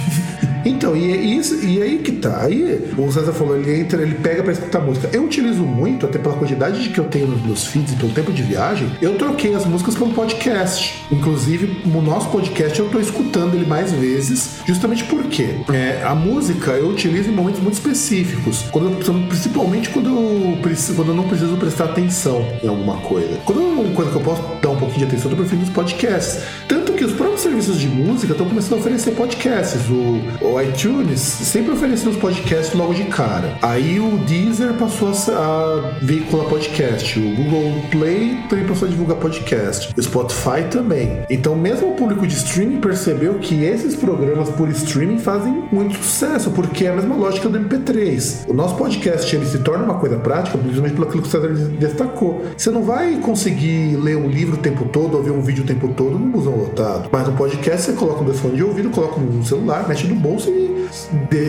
Então, e, é isso, e aí que tá. Aí o César falou, ele entra, ele pega pra escutar música. Eu utilizo muito, até pela quantidade de que eu tenho nos meus feeds e pelo tempo de viagem, eu troquei as músicas pelo podcast. Inclusive, no nosso podcast eu tô escutando ele mais vezes, justamente porque é, a música eu utilizo em momentos muito específicos. Quando eu- principalmente quando eu, quando eu não preciso prestar atenção em alguma coisa. Quando é uma coisa que eu posso dar um pouquinho de atenção, eu tô preferindo os podcasts. Tanto que os próprios serviços de música estão começando a oferecer podcasts. O, o iTunes sempre ofereceu os podcasts logo de cara. Aí o Deezer passou a, a veicular podcast. O Google Play também passou a divulgar podcast. O Spotify também. Então, mesmo o público de streaming percebeu que esses programas por streaming fazem muito sucesso, porque é a mesma lógica do MP3. O nosso podcast ele se torna uma coisa prática, principalmente pelo que o César destacou. Você não vai conseguir ler um livro o tempo todo, ou ver um vídeo o tempo todo no busão lotado. Mas no podcast você coloca no fone de ouvido, coloca no celular, mete no bolso e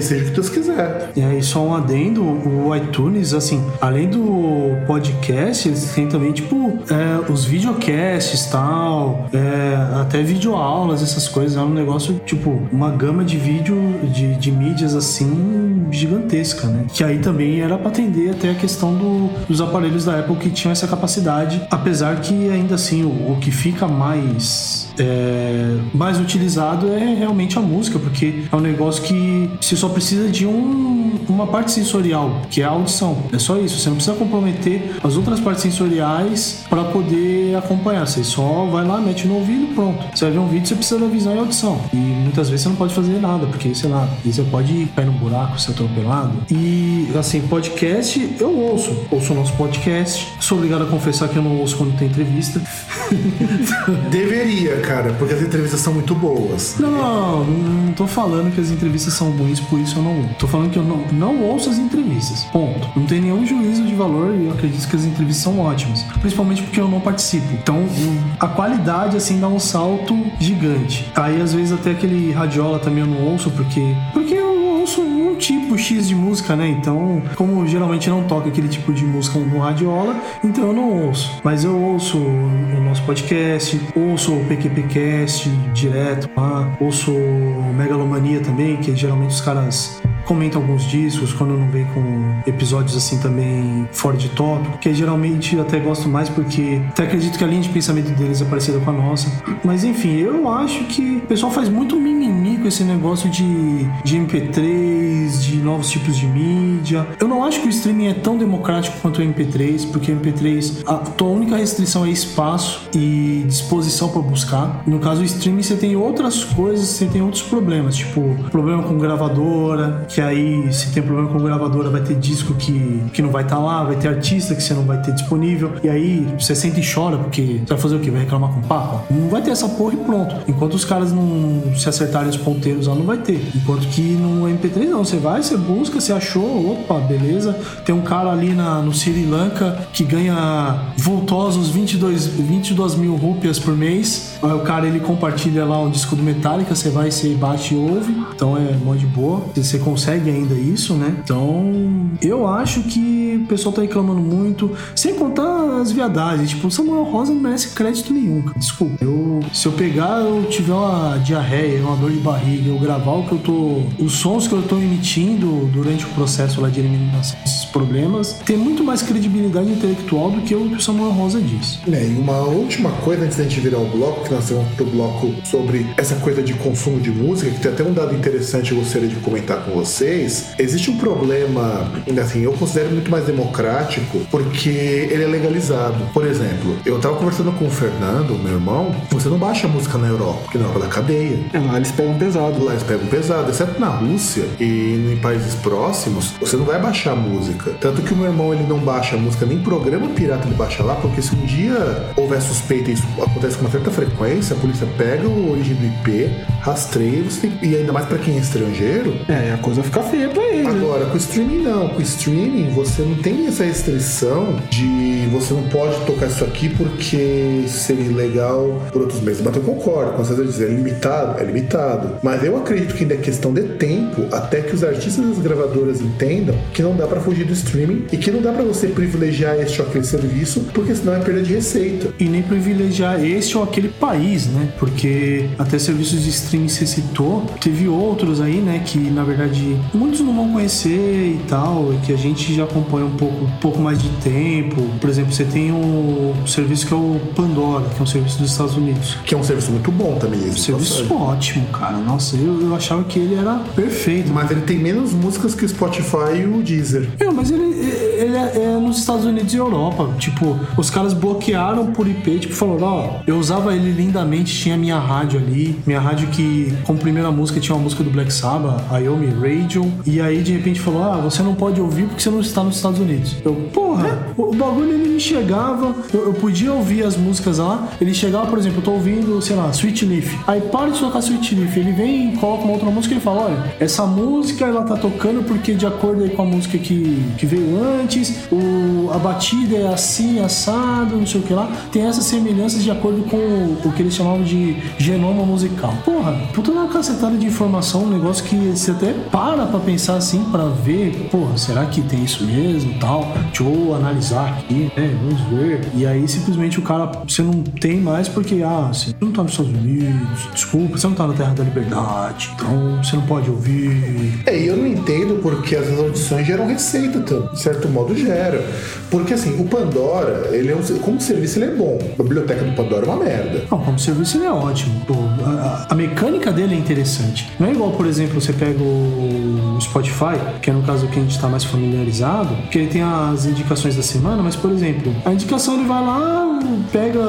seja o que Deus quiser. E aí, só um adendo, o iTunes, assim, além do podcast, eles têm também, tipo, é, os videocasts e tal, é, até videoaulas, essas coisas. É um negócio, tipo, uma gama de vídeo, de, de mídias, assim, gigantesca, né? Que aí também era pra atender até a questão do- dos aparelhos da Apple que tinham essa capacidade, apesar que ainda assim, o, o que fica mais é, mais utilizado é realmente a música, porque é um negócio que você só precisa de um, uma parte sensorial, que é a audição. É só isso. Você não precisa comprometer as outras partes sensoriais para poder acompanhar. Você só vai lá, mete no ouvido, pronto. Você vai ver um vídeo, você precisa da visão e audição. E muitas vezes você não pode fazer nada, porque, sei lá, você pode cair num buraco, ser atropelado. E, assim, podcast eu ouço. Ouço o nosso podcast. Sou obrigado a confessar que eu não ouço quando tem entrevista. [LAUGHS] Deveria, cara, porque as entrevistas são muito boas. Não, não, não tô falando que as entrevistas são ruins, por isso eu não ouço. Tô falando que eu não, não ouço as entrevistas. Ponto. Não tem nenhum juízo de valor e eu acredito que as entrevistas são ótimas. Principalmente porque eu não participo. Então, a qualidade, assim, dá um salto gigante. Aí, às vezes, até aquele radiola também eu não ouço, porque. Porque eu ouço um tipo X de música, né? Então, como geralmente não toca aquele tipo de música no radiola, então eu não ouço. Mas eu ouço o nosso podcast, ouço o PQPcast direto lá, ouço o Megalomania também, que geralmente os caras comentam alguns discos, quando não vem com episódios assim também fora de tópico, que geralmente até gosto mais porque até acredito que a linha de pensamento deles é parecida com a nossa. Mas enfim, eu acho que o pessoal faz muito mimimi com esse negócio de, de MP3, de novos tipos de mídia. Eu não acho que o streaming é tão democrático quanto o MP3, porque o MP3, a tua única restrição é espaço e disposição para buscar. No caso, o streaming você tem outras coisas, você tem outros problemas, tipo problema com gravadora, que aí se tem problema com gravadora vai ter disco que, que não vai estar lá, vai ter artista que você não vai ter disponível, e aí você sente e chora porque você vai fazer o quê? Vai reclamar com o Papa? Não vai ter essa porra e pronto. Enquanto os caras não se acertarem os ponteiros lá, não vai ter. Enquanto que no MP3 não, você vai, você busca, você achou, opa, beleza. Tem um cara ali na, no Sri Lanka que ganha vultosos 22, 22 mil rúpias por mês. Aí o cara ele compartilha lá um disco do Metallica, você vai, você bate e ouve. Então é mó de boa. Você consegue ainda isso, né? Então eu acho que o pessoal tá reclamando muito. Sem contar as viadagens. Tipo, o Samuel Rosa não merece crédito nenhum. Desculpa. Eu, se eu pegar, eu tiver uma diarreia, uma dor de barriga, eu gravar o que eu tô. Os sons que eu tô emitindo durante o processo lá de eliminação desses problemas, tem muito mais credibilidade intelectual do que o que o Samuel Rosa diz. É, e uma última coisa antes da gente virar o bloco, que nós temos outro bloco sobre essa coisa de consumo de música, que tem até um dado interessante que eu gostaria de comentar com vocês. Existe um problema, assim, eu considero muito mais democrático porque ele é legalizado. Por exemplo, eu tava conversando com o Fernando, meu irmão, você não baixa música na Europa, porque na Europa da cadeia. É, lá eles pegam pesado. Lá eles pegam pesado, exceto na Rússia e em países próximos, você não vai baixar música. Tanto que o meu irmão ele não baixa música, nem programa pirata ele baixa lá, porque se um dia houver suspeita e isso acontece com uma certa frequência, a polícia pega o origem do IP, rastreia você tem- e ainda mais pra quem é estrangeiro. É, a coisa fica feia pra ele. Agora, com o streaming não. Com o streaming você não tem essa restrição de você não pode tocar isso aqui porque seria ilegal por outros meios. Mas eu concordo, quando você diz é limitado, é limitado. Mas eu acredito que ainda é questão de tempo até que os artistas e as gravadoras entendam que não dá pra fugir do streaming e que não dá pra você privilegiar este ou aquele serviço, porque senão é perda de receita. E nem privilegiar este ou aquele país, né? Porque até serviços de streaming você citou, teve outros aí, né? Que na verdade muitos não vão conhecer e tal, e que a gente já acompanha um pouco, um pouco mais de tempo. Por exemplo, você tem o serviço que é o Pandora, que é um serviço dos Estados Unidos. Que é um serviço muito bom também. Um serviço passagem. ótimo, cara. Nossa, eu, eu achava que ele era perfeito. Mas ele tem menos músicas que o Spotify e o Deezer. É, mas ele, ele é, é nos Estados Unidos e Europa. Tipo, os caras bloquearam por IP, tipo, falaram, ó, eu usava ele lindamente, tinha minha rádio ali, minha rádio que, como primeira música, tinha uma música do Black Sabbath, Iomi Radio, e aí de repente falou, ah, você não pode ouvir porque você não está nos Estados Unidos. Eu, porra, o, o bagulho ele me chegava, eu, eu podia ouvir as músicas lá, ele chegava, por exemplo, eu tô ouvindo, sei lá, Sweet Leaf, aí para de tocar Sweet Leaf, ele vem e coloca uma outra música e ele fala, olha, essa música ela tá tocando porque de acordo com a música que, que veio antes, o, a batida é assim, assado, não sei o que lá, tem essas semelhanças de acordo com o, o que eles chamavam de genoma musical. Porra, puta uma cacetada de informação, um negócio que você até para pra pensar assim, pra ver, porra, será que tem isso mesmo tal? Deixa eu analisar aqui, né? Vamos ver. E aí simplesmente o cara, você não tem mais porque, ah, você não tá nos Estados Unidos, desculpa, você não tá na terra da liberdade, então você não pode ouvir. É, e eu não entendo porque as audições geram receita, então, de certo modo gera. Porque assim, o Pandora, ele é um, como serviço ele é bom. A biblioteca do Pandora é uma merda. Não, como serviço ele é ótimo. Pô, a- a mecânica dele é interessante. Não é igual, por exemplo, você pega o Spotify, que é no caso que a gente está mais familiarizado, que ele tem as indicações da semana, mas, por exemplo, a indicação ele vai lá, pega,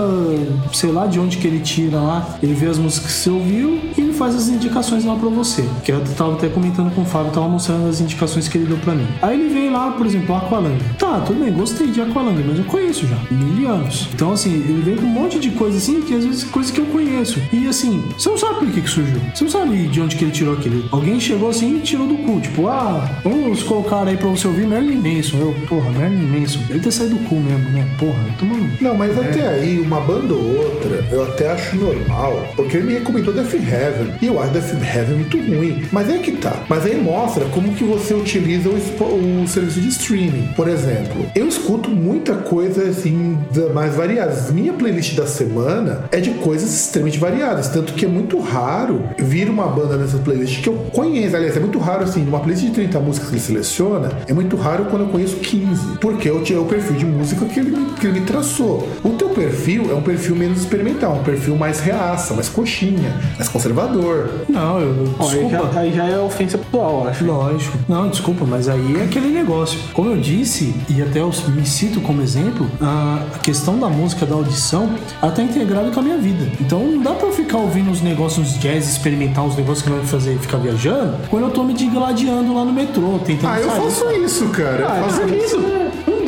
sei lá de onde que ele tira lá, ele vê as músicas que você ouviu e faz as indicações lá pra você. Que eu tava até comentando com o Fábio, tava mostrando as indicações que ele deu pra mim. Aí ele vem lá, por exemplo, Aqualung. Tá, tudo bem, gostei de Aqualung, mas eu conheço já, mil anos. Então, assim, ele vem com um monte de coisa assim, que às vezes coisa que eu conheço. E assim, você não sabe por que, que surgiu. Você não sabe de onde que ele tirou aquele. Alguém chegou assim e tirou do cu. Tipo, ah, vamos colocar aí pra você ouvir Merlin Manson. Eu, porra, Merlin Manson. Ele ter saído do cu mesmo, né? Porra, tomando. Não, mas até aí, uma banda ou outra, eu até acho normal, porque ele me recomendou Death Heaven, e eu acho Death Heaven muito ruim. Mas é que tá. Mas aí mostra como que você utiliza o, o serviço de streaming. Por exemplo, eu escuto muita coisa assim, mais variadas. Minha playlist da semana é de coisas extremamente variadas, tanto que é muito raro vir uma banda nessa playlist que eu conheço. Aliás, é muito raro assim, numa playlist de 30 músicas que ele seleciona, é muito raro quando eu conheço 15, porque eu tinha o perfil de música que ele, que ele me traçou. O teu perfil é um perfil menos experimental, um perfil mais reaça, mais coxinha, mais conservador. Não, eu. Ó, aí, Desculpa. já, aí já é ofensa pessoal, acho. Lógico. Não, desculpa, mas aí é aquele negócio. Como eu disse, e até eu me cito como exemplo, a questão da música, da audição, ela tá integrada com a minha vida. Então não dá pra eu ficar ouvindo uns negócios, uns jazz, experimentar uns negócios que não vai me fazer ficar viajando, quando eu tô me digladiando lá no metrô, tentando Ah, eu sair. faço isso, cara. Ah, eu faço por isso.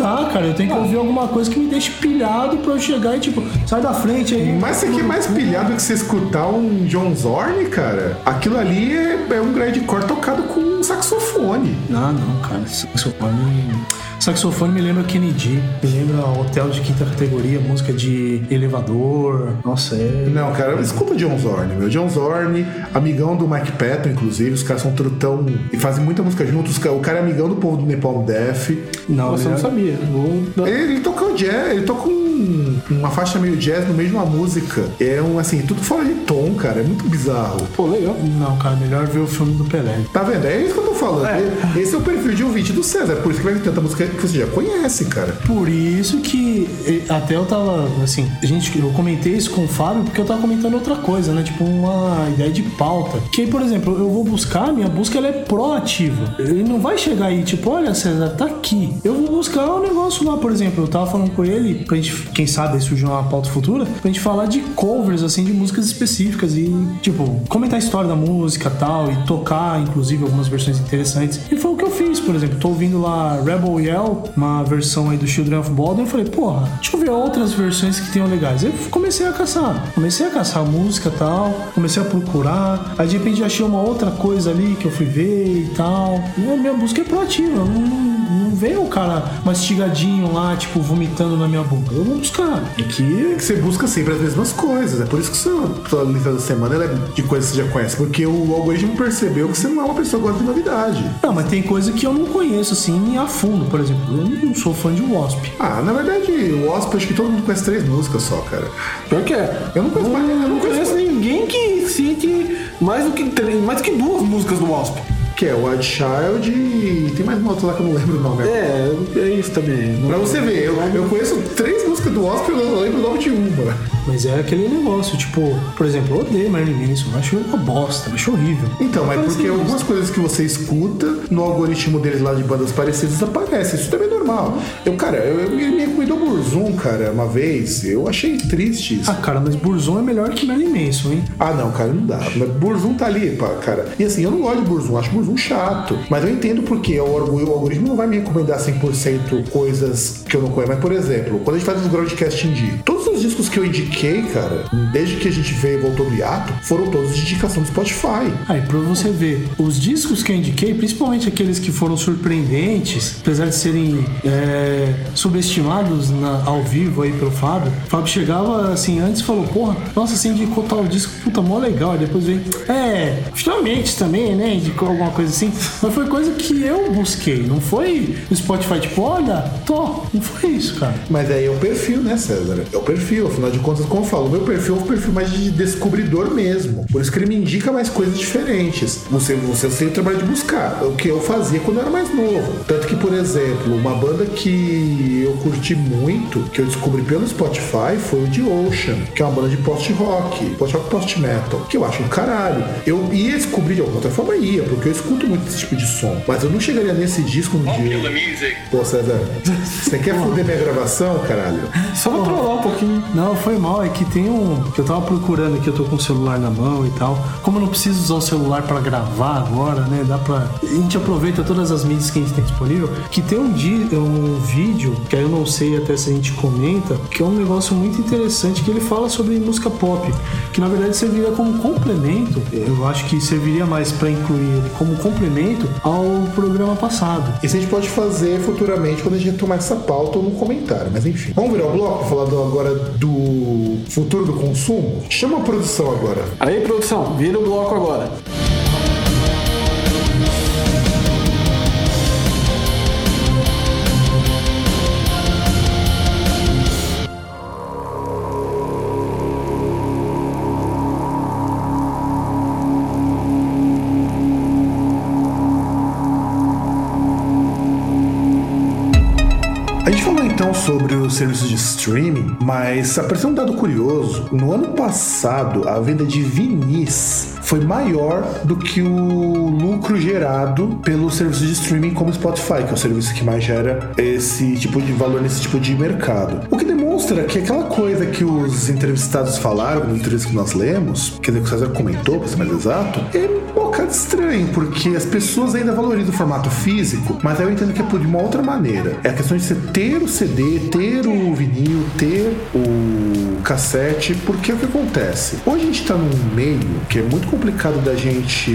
Dá, cara. Eu tenho que ouvir alguma coisa que me deixe pilhado pra eu chegar e, tipo, sai da frente aí. Mas você quer mais pilhado que você escutar um John Zorn, cara? Aquilo ali é, é um grindcore tocado com um saxofone. Ah, não, cara. Saxofone. Saxofone me lembra Kennedy, me lembra Hotel de Quinta Categoria, música de elevador. Nossa, é. Não, cara, escuta o John Zorn, meu. John Zorn, amigão do Mike Patton, inclusive. Os caras são trutão e fazem muita música juntos. O cara é amigão do povo do Nepal Death. Não, eu não melhor- sabia. Vou... Ele, ele tocou jazz, ele toca um- uma faixa meio jazz no meio de uma música. É um, assim, tudo fora de tom, cara. É muito bizarro. Pô, legal. Não, cara, melhor ver o filme do Pelé. Tá vendo? É isso que eu tô falando. Esse é o perfil de ouvinte do César. Por isso que vai ter tanta música que você já conhece, cara. Por isso que até eu tava, assim, gente, eu comentei isso com o Fábio porque eu tava comentando outra coisa, né? Tipo, uma ideia de pauta. Que aí, por exemplo, eu vou buscar, minha busca ela é proativa. Ele não vai chegar aí, tipo, olha, César, tá aqui. Eu vou buscar um negócio lá, por exemplo, eu tava falando com ele, pra gente, quem sabe, surgir uma pauta futura, pra gente falar de covers, assim, de músicas específicas e, tipo, comentar a história da música tal, e tocar, inclusive, algumas versões interessantes. E foi o que eu fiz, por exemplo, tô ouvindo lá Rebel Yell, uma versão aí do Children of Bodom, eu falei, porra, deixa eu ver outras versões que tenham legais. Eu comecei a caçar, comecei a caçar música e tal, comecei a procurar, aí de repente achei uma outra coisa ali que eu fui ver e tal. E a minha busca é proativa, não, veio o cara mastigadinho lá, tipo, vomitando na minha boca. Eu vou buscar. É que você busca sempre as mesmas coisas. É por isso que sua, lista da semana ela é de coisas que você já conhece. Porque o algoritmo percebeu que você não é uma pessoa que gosta de novidade. Não, mas tem coisa que eu não conheço assim a fundo, por exemplo. Eu não sou fã de Wasp. Ah, na verdade, o Wasp, acho que todo mundo conhece três músicas só, cara. Pior que é. Eu não conheço mais, eu não não conheço ninguém que cite mais do que, três- mais do que duas músicas do Wasp. Que é Wild Child e tem mais uma outra lá que eu não lembro o nome. É, é isso também. Pra você ver, eu, eu conheço três músicas do Wasp e eu não lembro o nome de uma. Mas é aquele negócio, tipo, por exemplo, eu odeio Marilyn Manson, eu acho uma bosta, eu acho horrível. Então, mas porque assim, algumas coisas que você escuta no algoritmo deles lá de bandas parecidas aparecem. Isso também é normal. Eu, cara, eu, eu me recomendou Burzum, cara, uma vez. Eu achei triste isso. Ah, cara, mas Burzum é melhor que Marilyn Manson, hein? Ah, não, cara, não dá. Mas Burzum tá ali, pá, cara. E assim, eu não gosto de Burzum, acho Burzum chato. Mas eu entendo porque o, algoritmo não vai me recomendar 100% coisas que eu não conheço. Mas, por exemplo, quando a gente faz os groundcast indie, todos os discos que eu indiquei, cara, desde que a gente veio e voltou do hiato, foram todos de indicação do Spotify. Aí, pra você ver, os discos que eu indiquei, principalmente aqueles que foram surpreendentes, apesar de serem é, subestimados na- ao vivo aí pelo Fábio, o Fábio chegava assim antes e falou: Porra, nossa, você indicou tal disco, puta, mó legal. Aí depois veio, é, finalmente também, né? Indicou alguma coisa assim. Mas foi coisa que eu busquei, não foi no Spotify, tipo, olha, tô. Não foi isso, cara. Mas aí é o perfil, né, César? É o perfil, afinal de contas, como eu falo, o meu perfil é um perfil mais de descobridor mesmo. Por isso que ele me indica mais coisas diferentes. Você, você tem o trabalho de buscar. O que eu fazia quando eu era mais novo. Tanto que, por exemplo, uma banda que eu curti muito, que eu descobri pelo Spotify, foi o The Ocean, que é uma banda de post-rock, post-rock post-metal, que eu acho um caralho. Eu ia descobrir de alguma outra forma, ia, porque eu escuto muito esse tipo de som. Mas eu não chegaria nesse disco no dia. Pô, César, você quer foder minha gravação, caralho? Só pra trollar um pouquinho. Não, foi mal. é que tem um. que Eu tava procurando aqui, eu tô com o celular na mão e tal. Como eu não preciso usar o celular pra gravar agora, né? Dá pra. A gente aproveita todas as mídias que a gente tem disponível. Que tem um, di... um vídeo, que aí eu não sei até se a gente comenta, que é um negócio muito interessante, que ele fala sobre música pop. Que na verdade serviria como complemento. Eu acho que serviria mais pra incluir ele como complemento ao programa passado. Isso a gente pode fazer futuramente quando a gente retomar essa pauta ou no comentário, mas enfim. Vamos virar o bloco, falar do- agora do futuro do consumo? Chama a produção agora. Aí, produção, vira o bloco agora. Sobre os serviços de streaming, mas apareceu um dado curioso. No ano passado, a venda de vinis foi maior do que o lucro gerado pelos serviços de streaming como Spotify, que é o serviço que mais gera esse tipo de valor nesse tipo de mercado. O que demonstra que aquela coisa que os entrevistados falaram no entrevista que nós lemos, que o César comentou, para ser mais exato, é bocado estranho, porque as pessoas ainda valorizam o formato físico, mas eu entendo que é por uma outra maneira. É a questão de você ter o CD, ter o vinil, ter o cassete, porque é o que acontece? Hoje a gente tá num meio que é muito complicado da gente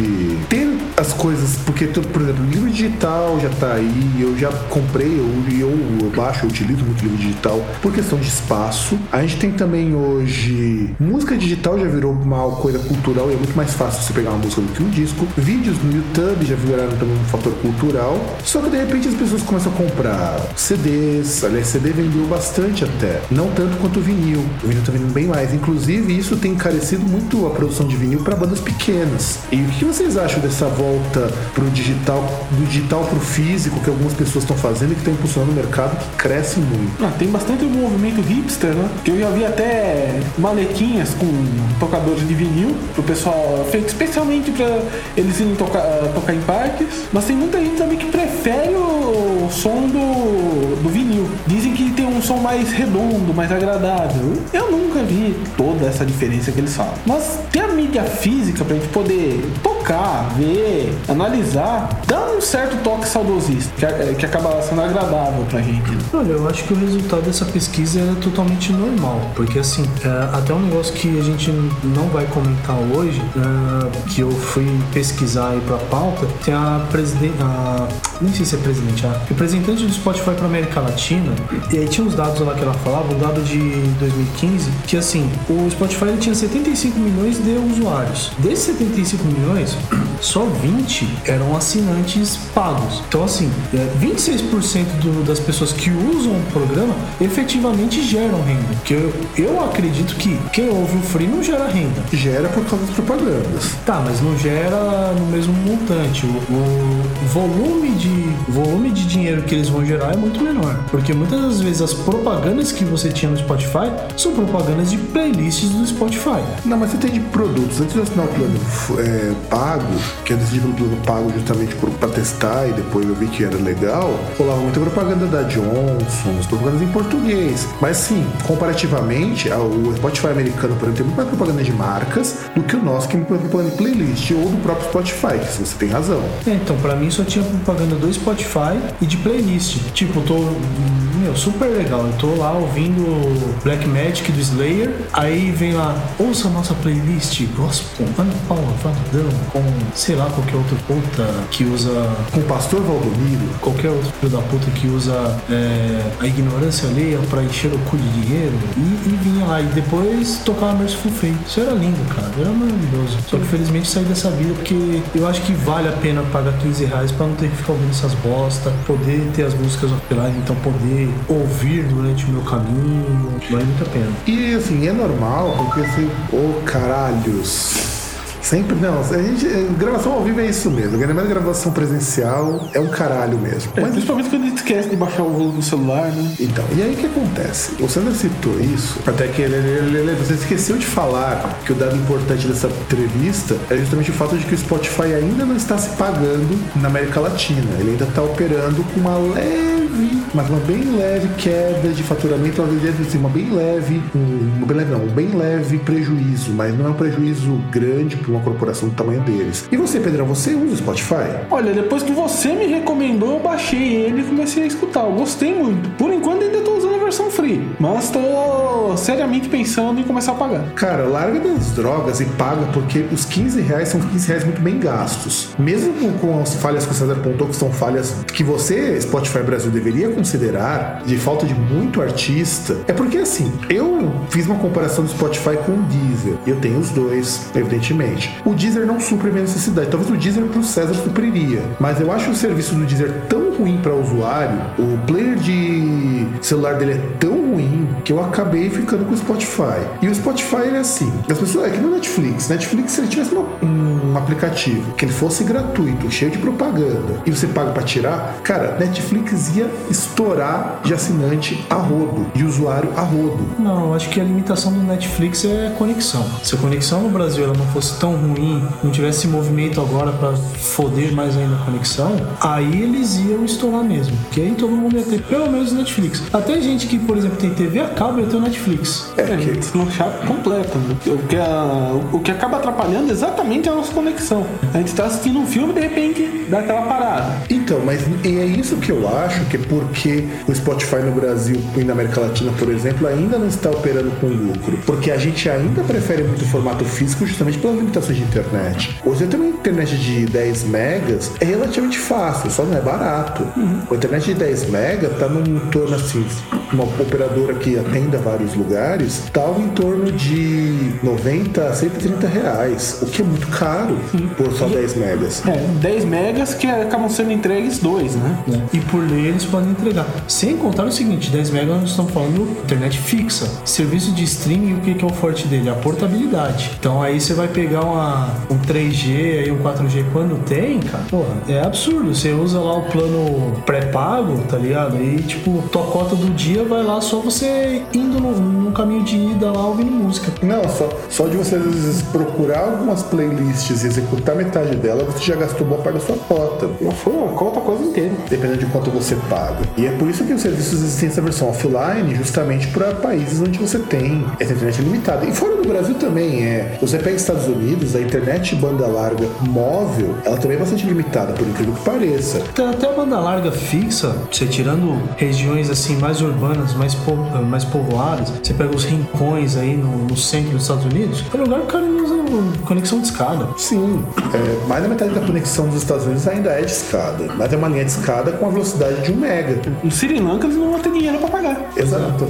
ter as coisas, porque, por exemplo, livro digital já tá aí, eu já comprei, eu, eu, eu baixo, eu utilizo muito livro digital por questão de espaço. A gente tem também hoje música digital já virou uma coisa cultural e é muito mais fácil você pegar uma música do que um disco. Vídeos no YouTube já viraram também um fator cultural. Só que de repente as pessoas começam a comprar CDs, aliás, CD vendeu bastante até, não tanto quanto o vinil. O vinil tá vendendo bem mais. Inclusive, isso tem encarecido muito a produção de vinil para bandas pequenas. E o que vocês acham dessa volta pro digital, do digital pro físico que algumas pessoas estão fazendo e que está impulsionando o mercado que cresce muito? Ah, tem bastante movimento hipster, né? Que eu já vi até maletinhas com tocadores de vinil pro pessoal, feito especialmente pra eles irem tocar, ah, tocar em parques. Mas tem muita gente também que prefere o som do, do vinil. Dizem que tem um som mais redondo, mais agradável. Eu nunca vi toda essa diferença que eles falam. Mas ter a mídia física pra gente poder tocar, ver, analisar, dá um certo toque saudosista, que, é- que acaba sendo agradável pra gente. Olha, eu acho que o resultado dessa pesquisa é totalmente normal, porque assim, é, até um negócio que a gente não vai comentar hoje, é, que eu fui pesquisar aí pra pauta, tem a presidente, a, nem sei se é presidente, a representante do Spotify pra América Latina, e aí tinha uns dados lá que ela falava, um dado de 2015, que assim, o Spotify ele tinha 75 milhões de usuários. Desses 75 milhões, [CLEARS THROAT] só 20 eram assinantes pagos. Então, assim, é, 26% do- das pessoas que usam o programa efetivamente geram renda. Que eu, eu acredito que quem ouve o free não gera renda. Gera por causa das propagandas. Tá, mas não gera no mesmo montante. O, o volume de volume de dinheiro que eles vão gerar é muito menor, porque muitas das vezes as propagandas que você tinha no Spotify são propagandas de playlists do Spotify. Não, mas você tem de produtos. Antes de assinar o plano é, pago, que eu decidi pelo plano pago justamente por, pra testar e depois eu vi que era legal, rolava muita propaganda da Johnson, as propagandas em português. Mas sim, comparativamente, o Spotify americano, por exemplo, tem muito mais propaganda de marcas do que o nosso, que é propaganda de playlist ou do próprio Spotify, que você tem razão. É, então, pra mim só tinha propaganda do Spotify e de playlist. Tipo, tô. Meu, super legal. Eu tô lá ouvindo Black Magic do Slayer. Aí vem lá, ouça nossa playlist gospel, Ana Paula Valadão, com sei lá qualquer outro puta que usa. Com o pastor Valdomiro, Qualquer outro filho da puta que usa é, a ignorância alheia pra encher o cu de dinheiro. E, e vinha lá. E depois tocava Merciful Fate. Isso era lindo, cara. Era maravilhoso. Só que felizmente saí dessa vida porque eu acho que vale a pena pagar 15 reais pra não ter que ficar ouvindo essas bosta. Poder ter as músicas offline, então poder ouvir durante o meu caminho. Vale muito a pena. E assim, é normal, porque assim, ô caralhos. Sempre, não. A gente, eh, gravação ao vivo é isso mesmo. Mais gravação presencial é um caralho mesmo. É, Mas principalmente quando a gente esquece de baixar o volume do celular, né? Então, e aí o que acontece? O Sandro citou isso, até que ele, você esqueceu de falar que o dado importante dessa entrevista é justamente o fato de que o Spotify ainda não está se pagando na América Latina. Ele ainda está operando com uma leve, mas uma bem leve queda de faturamento, às vezes assim, uma bem leve, um, uma bem leve não, um bem leve prejuízo, mas não é um prejuízo grande para uma corporação do tamanho deles. E você, Pedrão, você usa o Spotify? Olha, depois que você me recomendou, eu baixei ele e comecei a escutar. Eu gostei muito. Por enquanto ainda tô usando a versão free, mas tô seriamente pensando em começar a pagar. Cara, larga das drogas e paga, porque os 15 reais são 15 reais muito bem gastos. Mesmo com, com as falhas que o César apontou, que são falhas que você, Spotify Brasil, deveria considerar, de falta de muito artista, é porque assim, eu fiz uma comparação do Spotify com o Deezer. Eu tenho os dois, evidentemente. O Deezer não supre a minha necessidade. Talvez o Deezer pro César supriria. Mas eu acho o serviço do Deezer tão ruim para usuário, o player de celular dele é tão ruim que eu acabei ficando com o Spotify. E o Spotify ele é assim, as pessoas é que no Netflix, Netflix se ele tivesse uma- um aplicativo que ele fosse gratuito, cheio de propaganda, e você paga para tirar, cara, Netflix ia estourar de assinante a rodo, de usuário a rodo. Não, eu acho que a limitação do Netflix é a conexão. Se a conexão no Brasil ela não fosse tão ruim, não tivesse esse movimento agora pra foder mais ainda a conexão, aí eles iam estourar mesmo. Porque aí todo mundo ia ter pelo menos Netflix. Até gente que, por exemplo, tem TV a cabo ia ter o Netflix. É, deslanchar completo. né? O que, a- o que acaba atrapalhando exatamente é a nossa conexão. A gente tá assistindo um filme e de repente dá aquela parada. Então, mas e é isso que eu acho que é porque o Spotify no Brasil e na América Latina, por exemplo, ainda não está operando com lucro. Porque a gente ainda prefere muito o formato físico justamente de internet. Hoje ter uma internet de 10 megas é relativamente fácil, só não é barato. A internet de 10 megas tá num torno assim, uma operadora que atenda vários lugares, tá em torno de 90 a 130 reais, o que é muito caro por só 10 megas. É, 10 megas que acabam sendo entregues dois, né? E por lei eles podem entregar. Sem contar o seguinte, 10 MB nós estamos falando internet fixa. Serviço de streaming, o que que é o forte dele? A portabilidade. Então aí você vai pegar uma, um 3G aí um 4G quando tem, cara, porra, é absurdo. Você usa lá o plano pré-pago, tá ligado? Aí, tipo, tua cota do dia vai lá só você indo no, no caminho de ida lá ouvindo música. Não, só, só de você às vezes procurar algumas playlists e executar metade dela, você já gastou boa parte da sua cota. Não foi uma conta quase inteira. Dependendo de quanto você paga. E é por isso que os serviços existem essa versão offline, justamente para países onde você tem essa internet limitada. E fora do Brasil também é. Você pega Estados Unidos, a internet banda larga móvel, ela também é bastante limitada, por incrível que pareça. Tem até a banda larga fixa, você tirando regiões assim mais urbanas, mais, po- mais povoadas, você pega os rincões aí no, no centro dos Estados Unidos, é lugar que o cara não usa conexão de escada. Sim, é, mais da metade da conexão dos Estados Unidos ainda é de escada, mas é uma linha de escada com a velocidade de um mega. No Sri Lanka eles não vão ter dinheiro pra pagar. Exato.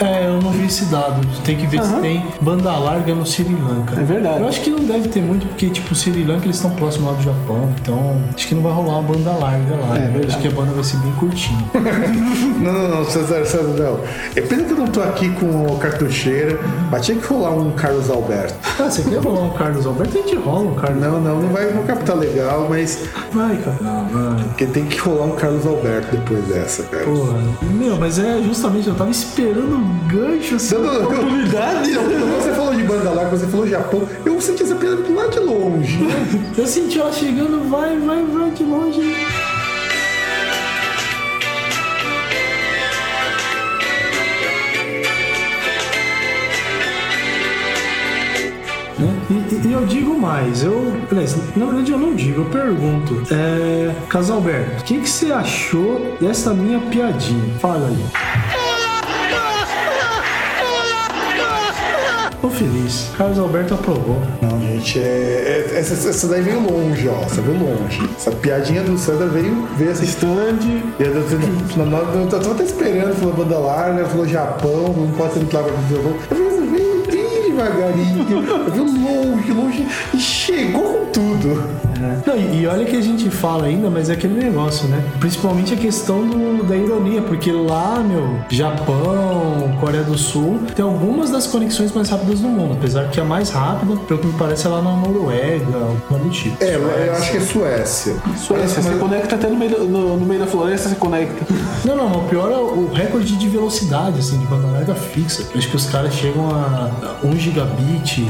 É, eu não vi esse dado. Tem que ver se tem banda larga no Sri Lanka. É verdade. Eu acho que não deve ter muito, porque, tipo, o Sri Lanka eles estão próximos lá do Japão, então acho que não vai rolar uma banda larga lá. É verdade. Acho que a banda vai ser bem curtinha. [LAUGHS] Não, não, não, César, César, não. É pena que eu não tô aqui com o cartucheira, mas tinha que rolar um Carlos Alberto. ah, você quer rolar um Carlos Alberto? A gente rola um Carlos Não, não, não vai no capital legal, mas Vai, cara. Não, vai. porque tem que rolar um Carlos Alberto depois dessa, cara. Porra, meu, mas é justamente, eu tava esperando um gancho assim. Não, não, não, oportunidade? Você falou banda larga, você falou Japão, eu senti essa piada lá de longe. Eu senti ela chegando, vai, vai, vai de longe. Né? E, e- e eu digo mais, eu. Na verdade eu não digo, eu pergunto. É. Casalberto, o que, que você achou dessa minha piadinha? Fala aí. Tô feliz. Carlos Alberto aprovou. Não, gente, é, é- essa, essa daí veio longe, ó. Essa veio longe. Essa piadinha do César veio, veio assim. Stand. Eu, eu, eu, eu, até esperando, falou banda larga, falou Japão, não pode ser larga do Japão. Eu falei, devagarinho, viu longe, longe, e chegou com tudo. Não, e, e olha que a gente fala ainda, mas é aquele negócio, né? Principalmente a questão do- da ironia, porque lá, meu, Japão, Coreia do Sul, tem algumas das conexões mais rápidas do mundo, apesar que a mais rápida, pelo que me parece, é lá na Noruega, alguma do tipo. É, eu acho que é Suécia. Suécia, você conecta até no meio, da- no, no meio da floresta, você conecta. Não, não, o pior é o recorde de velocidade, assim, de banda larga fixa. Eu acho que os caras chegam a 1 gigabit.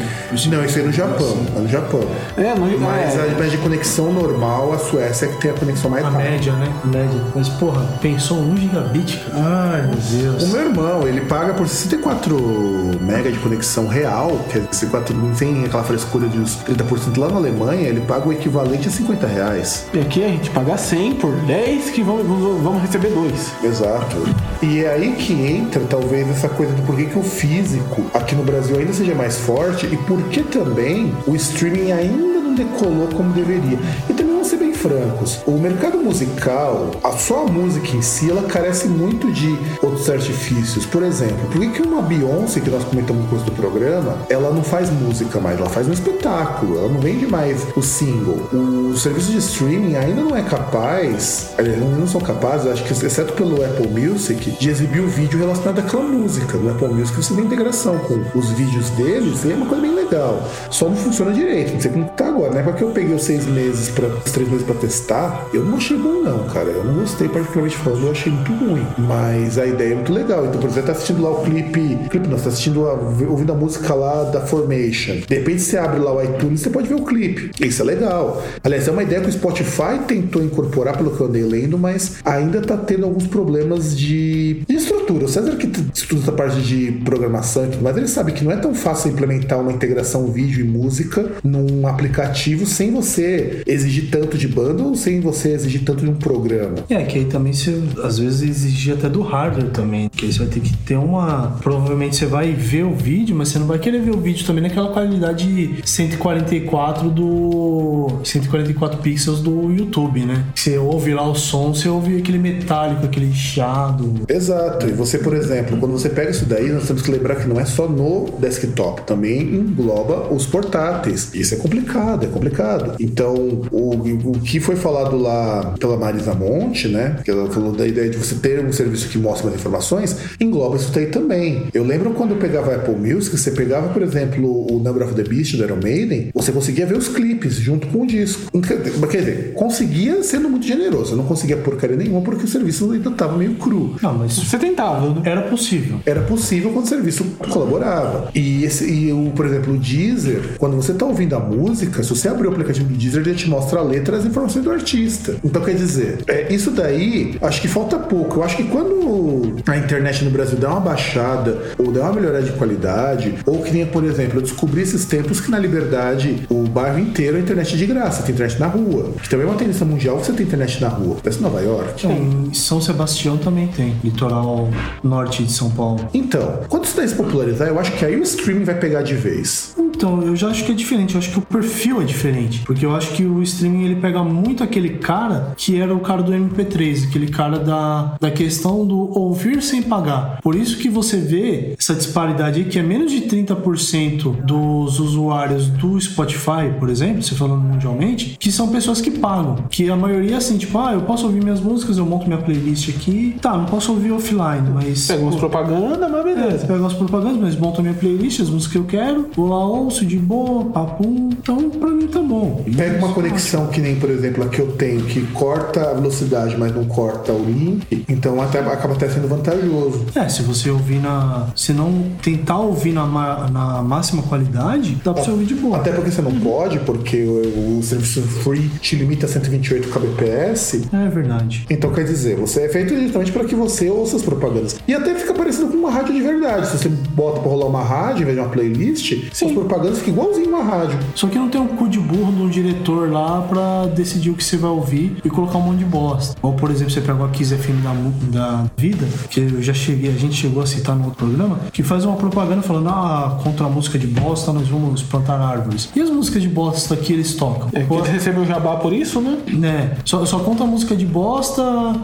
Não, isso aí é no Japão. É no Japão. É, no, Mas é, a de conexão normal, a Suécia é que tem a conexão mais A rápida. média, né? A média. Mas, porra, pensou 1 gigabit, cara? Ai, meu Deus. O meu irmão, ele paga por 64 mega de conexão real, que é 64, não tem aquela frescura de uns 30% lá na Alemanha, ele paga o equivalente a 50 reais. e aqui a gente paga 100 por 10 que vamos, vamos vamos receber dois. Exato. E é aí que entra talvez essa coisa do porquê que o físico aqui no Brasil ainda seja mais forte e por que também o streaming ainda não decolou como deveria. E também vamos ser bem francos, o mercado musical, a só a música em si, ela carece muito de outros artifícios. Por exemplo, por que uma Beyoncé, que nós comentamos no curso do programa, ela não faz música mais, ela faz um espetáculo, ela não vende mais o single. O serviço de streaming ainda não é capaz, aliás, não não são capazes, acho que exceto pelo Apple Music, de exibir o vídeo relacionado àquela música. No Apple Music você tem integração com os vídeos deles e é uma coisa bem legal. Só não funciona direito, não sei como tá agora. Na época que eu peguei os seis meses para os três meses pra testar, eu não achei bom não, cara. Eu não gostei, particularmente falando, eu achei muito ruim. Mas a ideia é muito legal. Então, por exemplo, tá assistindo lá o clipe. Clipe não, você tá assistindo a, ouvindo a música lá da Formation. De repente você abre lá o iTunes você pode ver o clipe. Isso é legal. Aliás, é uma ideia que o Spotify tentou incorporar, pelo que eu andei lendo, mas ainda tá tendo alguns problemas de, de estrutura. O César que estuda essa parte de programação e tudo mais, ele sabe que não é tão fácil implementar uma integração vídeo e música num aplicativo sem você exigir tanto de banda ou sem você exigir tanto de um programa. É, que aí também você às vezes exige até do hardware também. Que aí você vai ter que ter uma. Provavelmente você vai ver o vídeo, mas você não vai querer ver o vídeo também naquela qualidade 144 do. 144 pixels do YouTube, né? Você ouve lá o som, você ouve aquele metálico, aquele chiado. Exato. E você, por exemplo, quando você pega isso daí, nós temos que lembrar que não é só no desktop, também engloba os portáteis. Isso é complicado, é complicado. Então, o, o que foi falado lá pela Marisa Monte, né? Que ela falou da ideia de você ter um serviço que mostra mais informações, engloba isso daí também. Eu lembro quando eu pegava Apple Music, você pegava, por exemplo, o Number of the Beast do Iron Maiden, você conseguia ver os clipes junto com o disco. [LAUGHS] Quer dizer, conseguia sendo muito generoso. Eu não conseguia porcaria nenhuma porque o serviço ainda estava meio cru. Não, mas Você tentava, né? era possível. Era possível quando o serviço colaborava. E, esse, e o, por exemplo, o Deezer, quando você está ouvindo a música, se você abrir o aplicativo do Deezer, ele te mostra a letra e as informações do artista. Então, quer dizer, é, isso daí, acho que falta pouco. Eu acho que quando a internet no Brasil der uma baixada, ou der uma melhorada de qualidade, ou que nem, por exemplo, eu descobri esses tempos que na Liberdade o bairro inteiro é internet de graça, tem internet na rua. Que também é uma tendência mundial que você tem internet na rua. Parece Nova York. Em São Sebastião também tem, litoral norte de São Paulo. Então, quando isso daí se popularizar, eu acho que aí o streaming vai pegar de vez. Então, eu já acho que é diferente. Eu acho que o perfil é diferente. Porque eu acho que o streaming ele pega muito aquele cara que era o cara do MP3, aquele cara da, da questão do ouvir sem pagar. Por isso que você vê essa disparidade aí, que é menos de 30% dos usuários do Spotify, por exemplo, você falando mundialmente, que são pessoas que pagam. Que a maioria é assim, tipo, ah, eu posso ouvir minhas músicas, eu monto minha playlist aqui. Tá, não posso ouvir offline, mas. Pega umas pô, propaganda, mas é, beleza. pego as propagandas, mas monto minha playlist, as músicas que eu quero, vou lá, ouço de boa, papum. Então, pra mim tá bom. Pega uma conexão que nem, por exemplo, a que eu tenho, que corta a velocidade, mas não corta o link, então até, acaba até sendo vantajoso. É, se você ouvir na. Se não tentar ouvir na, na máxima qualidade, dá pra você ouvir de boa. Até porque você não pode, porque o, o serviço free te limita a 128 kbps. É verdade. Então quer dizer, você é feito justamente para que você ouça as propagandas. E até fica parecendo com uma rádio de verdade. Se você bota pra rolar uma rádio em vez de uma playlist, as propaganda fica igualzinho uma rádio. Só que não tem um cu de burro de um diretor lá pra decidir o que você vai ouvir e colocar um monte de bosta. Ou, por exemplo, você pega a Kiss FM da, da vida, que eu já cheguei, a gente chegou a citar no outro programa, que faz uma propaganda falando, ah, contra a música de bosta nós vamos plantar árvores. E as músicas de bosta que eles tocam? É que eles recebem o jabá por isso, né? né? Só, só conta música de bosta,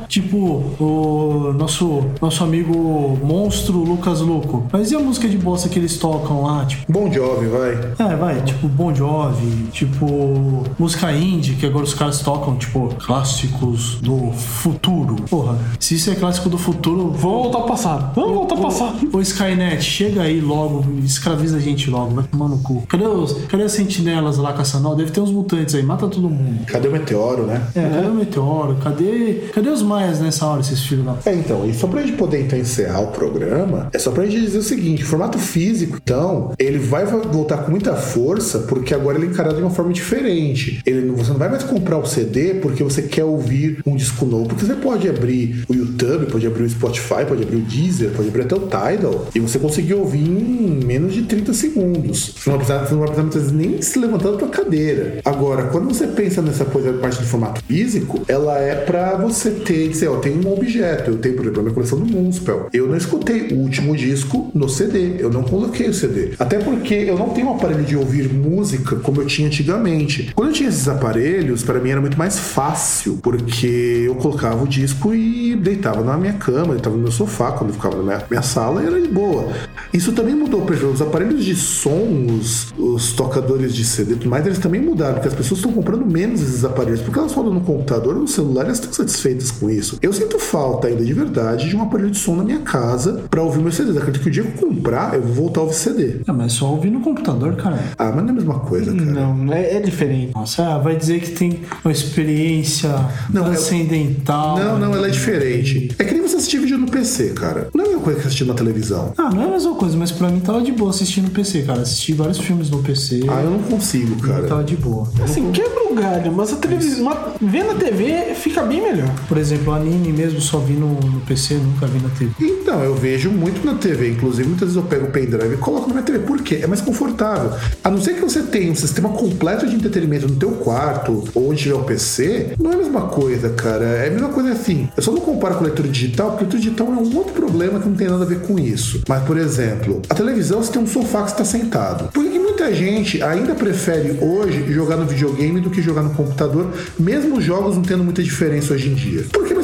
tipo o nosso, nosso amigo monstro Lucas Luco. Mas e a música de bosta que eles tocam lá? Tipo, Bom jovem, vai. é, vai, tipo Bon Jovi, tipo música indie, que agora os caras tocam, tipo, clássicos do futuro. Porra, se isso é clássico do futuro, Vamos voltar ao passado. Vamos voltar ao passado. Ô Skynet, chega aí logo, escraviza a gente logo, vai tomar no cu. Cadê, os, cadê as sentinelas lá caçando? Deve ter uns mutantes aí, mata todo mundo. Cadê o meteoro, né? É, cadê o meteoro? Cadê, cadê os maias nessa hora, esses filhos da É, então, e só pra gente poder então encerrar o programa, é só pra gente dizer o seguinte: o formato físico, então, ele vai voltar com muita força, porque agora ele é encarado de uma forma diferente. Ele, você não vai mais comprar o CD porque você quer ouvir um disco novo, porque você pode abrir o YouTube, pode abrir o Spotify, pode abrir o Deezer, pode abrir até o Tidal, e você conseguir ouvir em menos de 30 segundos. Você não precisar muitas vezes nem se levantar da tua cadeira. Agora, quando você pensa nessa coisa, parte do formato físico, ela é pra você ter, dizer, ó, tenho um objeto, eu tenho, por exemplo, a minha coleção do Moonspell. Eu não escutei o último disco no CD, eu não coloquei o CD. Até porque eu não tenho um aparelho de ouvir música como eu tinha antigamente. Quando eu tinha esses aparelhos, para mim era muito mais fácil, porque eu colocava o disco e deitava na minha cama, deitava no meu sofá, quando eu ficava na minha, minha sala, e era de boa. Isso também mudou, por exemplo, os aparelhos de som, os, os tocadores de CD e tudo mais, eles também mudaram, porque as pessoas estão comprando menos esses aparelhos, porque elas rodam no computador ou no celular e elas estão satisfeitas com isso. Eu sinto falta ainda de verdade de um aparelho de som na minha casa para ouvir meus CDs. Acredito que o dia que eu comprar, eu vou voltar a ouvir CD. É, mas só ouvir no computador, cara. Ah, mas não é a mesma coisa, cara. Não, é, é diferente. Nossa, ah, vai dizer que tem uma experiência Não, eu- transcendental. Não, não, ela é diferente. É que nem você assistir vídeo no PC, cara. Não é a mesma coisa que assistir na televisão. Ah, não é a mesma coisa, mas pra mim tava de boa assistir no PC, cara. Assisti vários filmes no PC. Ah, eu não consigo, Tava cara. de boa. Assim, quebra o galho, mas a televisão. uma- Ver na TV fica bem melhor. Por exemplo, anime mesmo só vi no, no PC, nunca vi na TV. Então, eu vejo muito na TV. Inclusive, muitas vezes eu pego o pendrive e coloco na minha TV. Por quê? É mais confortável. A não ser que você tenha um sistema completo de entretenimento no teu quarto ou onde tiver o PC, não é a mesma coisa, cara. É a mesma coisa assim. Eu só não comparo com leitura digital, porque leitura digital é um outro problema que não tem nada a ver com isso. Mas, por exemplo, a televisão você tem um sofá que está sentado. Por que muita gente ainda prefere hoje jogar no videogame do que jogar no computador, mesmo os jogos não tendo muita diferença hoje em dia? Porque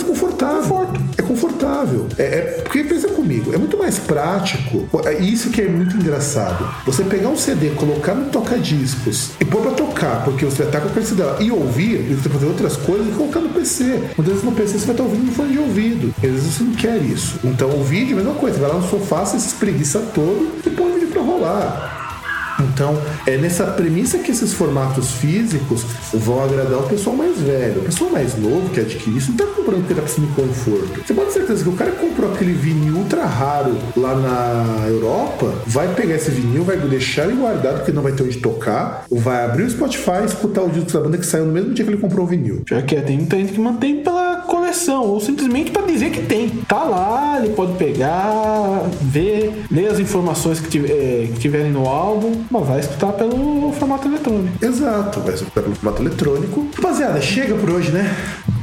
confortável. É confortável. É, é- porque pensa comigo, é muito mais prático. É isso que é muito engraçado. Você pegar um CD, colocar no toca-discos e pôr pra tocar, porque você estar com a dela, e ouvir, e você fazer outras coisas, e colocar no PC. Muitas vezes no PC você vai estar ouvindo no fone de ouvido. Às vezes você não quer isso. Então o vídeo, é a mesma coisa. Você vai lá no sofá, você se espreguiça todo e põe o vídeo pra rolar. Então, é nessa premissa que esses formatos físicos vão agradar o pessoal mais velho. O pessoal mais novo que adquire isso não tá comprando porque tá precisando de conforto. Você pode ter certeza que o cara que comprou aquele vinil ultra raro lá na Europa vai pegar esse vinil, vai deixar ele guardado porque não vai ter onde tocar, vai abrir o Spotify e escutar o disco da banda que saiu no mesmo dia que ele comprou o vinil. Já que é, tem muita gente que mantém pela coleção, ou simplesmente pra dizer que tem. Tá lá, ele pode pegar, ver, ler as informações que, tiv- eh, que tiverem no álbum, mas vai escutar pelo formato eletrônico. Exato, vai escutar pelo formato eletrônico. Rapaziada, chega por hoje, né?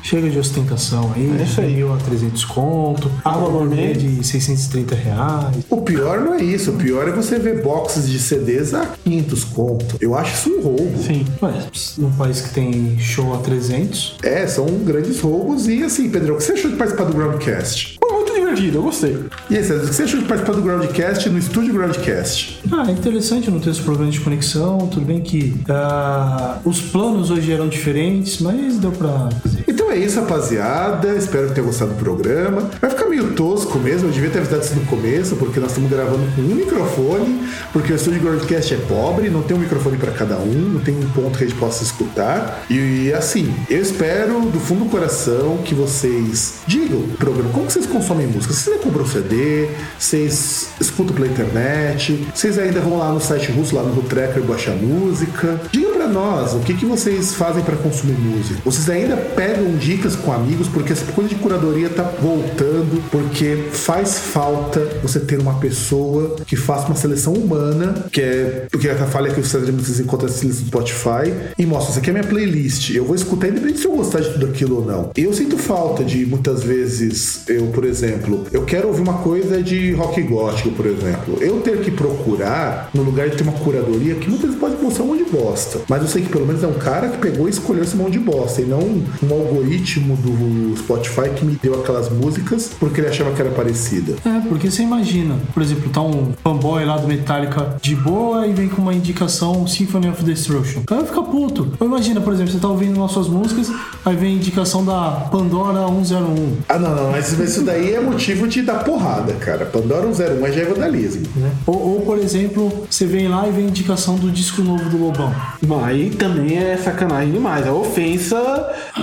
Chega de ostentação aí. É isso aí. Mil a 300 conto. Água gourmet de 630 reais. O pior não é isso, o pior é você ver boxes de CDs a 500 conto. Eu acho isso um roubo. Sim. Mas num país que tem show a 300, É, são grandes roubos. E assim, Pedro, o que você achou de participar do Groundcast? Muito divertido, eu gostei. E aí, César, o que você achou de participar do Groundcast no estúdio Groundcast? Ah, é interessante não ter esse problema de conexão. Tudo bem que ah, os planos hoje eram diferentes, mas deu pra fazer. Então é isso, rapaziada. Espero que tenha gostado do programa. Vai ficar meio tosco mesmo. Eu devia ter avisado isso no começo, porque nós estamos gravando com um microfone, porque o estúdio Groundcast é pobre, não tem um microfone para cada um, não tem um ponto que a gente possa escutar. E assim, eu espero do fundo do coração que vocês digam pro programa como vocês consomem música. Vocês ainda compram CD, vocês escutam pela internet, vocês ainda vão lá no site russo, lá no Tracker, baixar música. Diga pra nós, o que, que vocês fazem pra consumir música? Vocês ainda pegam dicas com amigos, porque essa coisa de curadoria tá voltando, porque faz falta você ter uma pessoa que faça uma seleção humana, que é porque a falha que vocês encontram essa lista do Spotify, e mostra, isso aqui é minha playlist. Eu vou escutar independente se eu gostar de tudo aquilo ou não. Eu sinto falta de muitas vezes, eu, por exemplo, eu quero ouvir uma coisa de rock gótico, por exemplo. Eu ter que procurar no lugar de ter uma curadoria que muitas vezes pode mostrar um monte de bosta. Mas eu sei que pelo menos é um cara que pegou e escolheu esse monte de bosta, e não um algoritmo do Spotify que me deu aquelas músicas porque ele achava que era parecida. É, porque você imagina, por exemplo, tá um fanboy lá do Metallica de boa e vem com uma indicação Symphony of Destruction. O cara fica puto. Ou imagina, por exemplo, você tá ouvindo nossas músicas, aí vem a indicação da Pandora 101. Ah, não, não, mas isso daí é motivo de dar porrada, cara. Pandora 101 é já é vandalismo. Né? Ou, ou, por exemplo, você vem lá e vem a indicação do disco novo do Lobão. Bom, aí também é sacanagem demais. É ofensa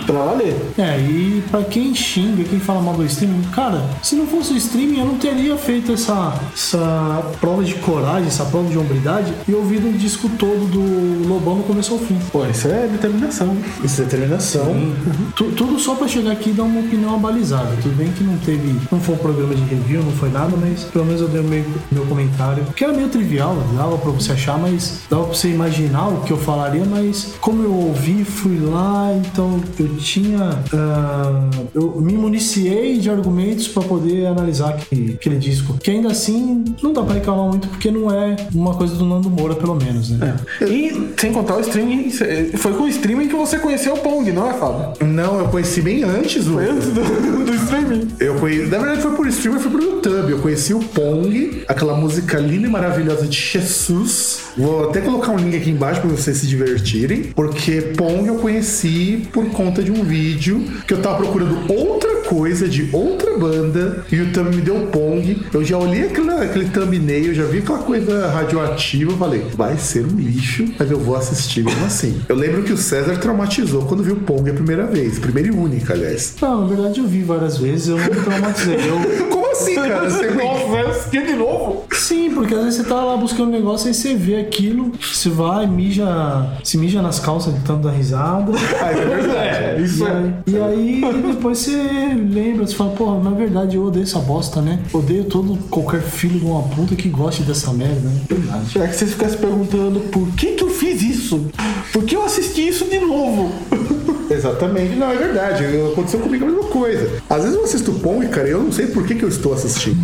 pra valer. É, e pra quem xinga, quem fala mal do streaming, cara, se não fosse o streaming, eu não teria feito essa, essa prova de coragem, essa prova de hombridade e ouvido o disco todo do Lobão do começo ao fim. Pô, isso é determinação. Isso é determinação. Tu- tudo só pra chegar aqui e dar uma opinião abalizada. Tudo bem que não teve. Não foi um programa de review, não foi nada, mas pelo menos eu dei o meu, meu comentário. Que era meio trivial, dava pra você achar, mas dava pra você imaginar o que eu falaria, mas como eu ouvi, fui lá, então eu tinha. Ah, eu me municiei de argumentos pra poder analisar aquele, aquele disco. Que ainda assim não dá pra reclamar muito, porque não é uma coisa do Nando Moura, pelo menos, né? E sem contar o streaming, foi com o streaming que você conheceu o Pong, não é, Fábio? Não, eu conheci bem antes. Foi antes do, [LAUGHS] do streaming. Eu conheci, na verdade foi por streamer, foi por YouTube. Eu conheci o Pong, aquela música linda e maravilhosa de Jesus. Vou até colocar um link aqui embaixo pra vocês se divertirem, porque Pong eu conheci por conta de um vídeo que eu tava procurando outra coisa de outra banda e o YouTube me deu Pong. Eu já olhei aquele, aquele thumbnail, já vi aquela coisa radioativa, falei, vai ser um lixo, mas eu vou assistir mesmo assim. Eu lembro que o César traumatizou quando viu Pong a primeira vez, primeira e única, aliás. Não, na verdade eu vi várias vezes, eu não me traumatizei. Eu, [LAUGHS] Como assim, cara? Você [LAUGHS] Nossa, de novo? Sim, porque às vezes você tá lá buscando um negócio, aí você vê aquilo, você vai, mija, se mija nas calças de tanto dar risada. Ah, é verdade. [LAUGHS] É, isso E é. aí, e aí depois você lembra, você fala, porra, na verdade eu odeio essa bosta, né? Odeio todo qualquer filho de uma puta que goste dessa merda, né? Verdade. É que você fica se perguntando por que que eu fiz isso? Por que eu assisti isso de novo? [LAUGHS] Exatamente. Não, é verdade. Aconteceu comigo a mesma coisa. Às vezes eu assisto Pong, cara, e eu não sei por que, que eu estou assistindo.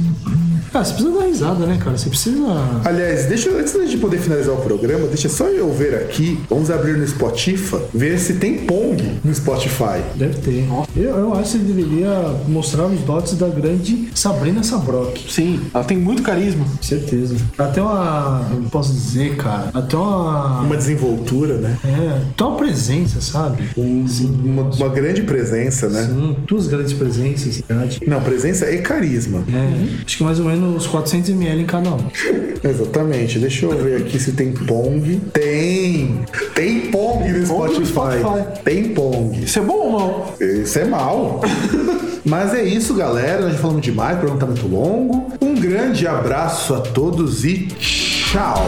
Ah, você precisa dar risada, né, cara? Você precisa. Aliás, deixa eu- antes da gente poder finalizar o programa, deixa só eu ver aqui. Vamos abrir no Spotify, ver se tem Pong no Spotify. Deve ter. Eu, eu acho que ele deveria mostrar os dotes da grande Sabrina Sabrok. Sim, ela tem muito carisma. Certeza. Até uma. Eu posso dizer, cara. Até uma. Uma desenvoltura, né? É, até uma presença, sabe? Um- uma, uma grande presença, né? Hum, duas grandes presenças, verdade. Não, presença e carisma. É, acho que mais ou menos 400ml em cada um. [LAUGHS] Exatamente. Deixa eu ver aqui se tem Pong. Tem! Tem Pong no Spotify. Spotify. Tem Pong. Isso é bom ou não? Isso é mal. [LAUGHS] Mas é isso, galera. Nós já falamos demais, o programa tá muito longo. Um grande abraço a todos e tchau!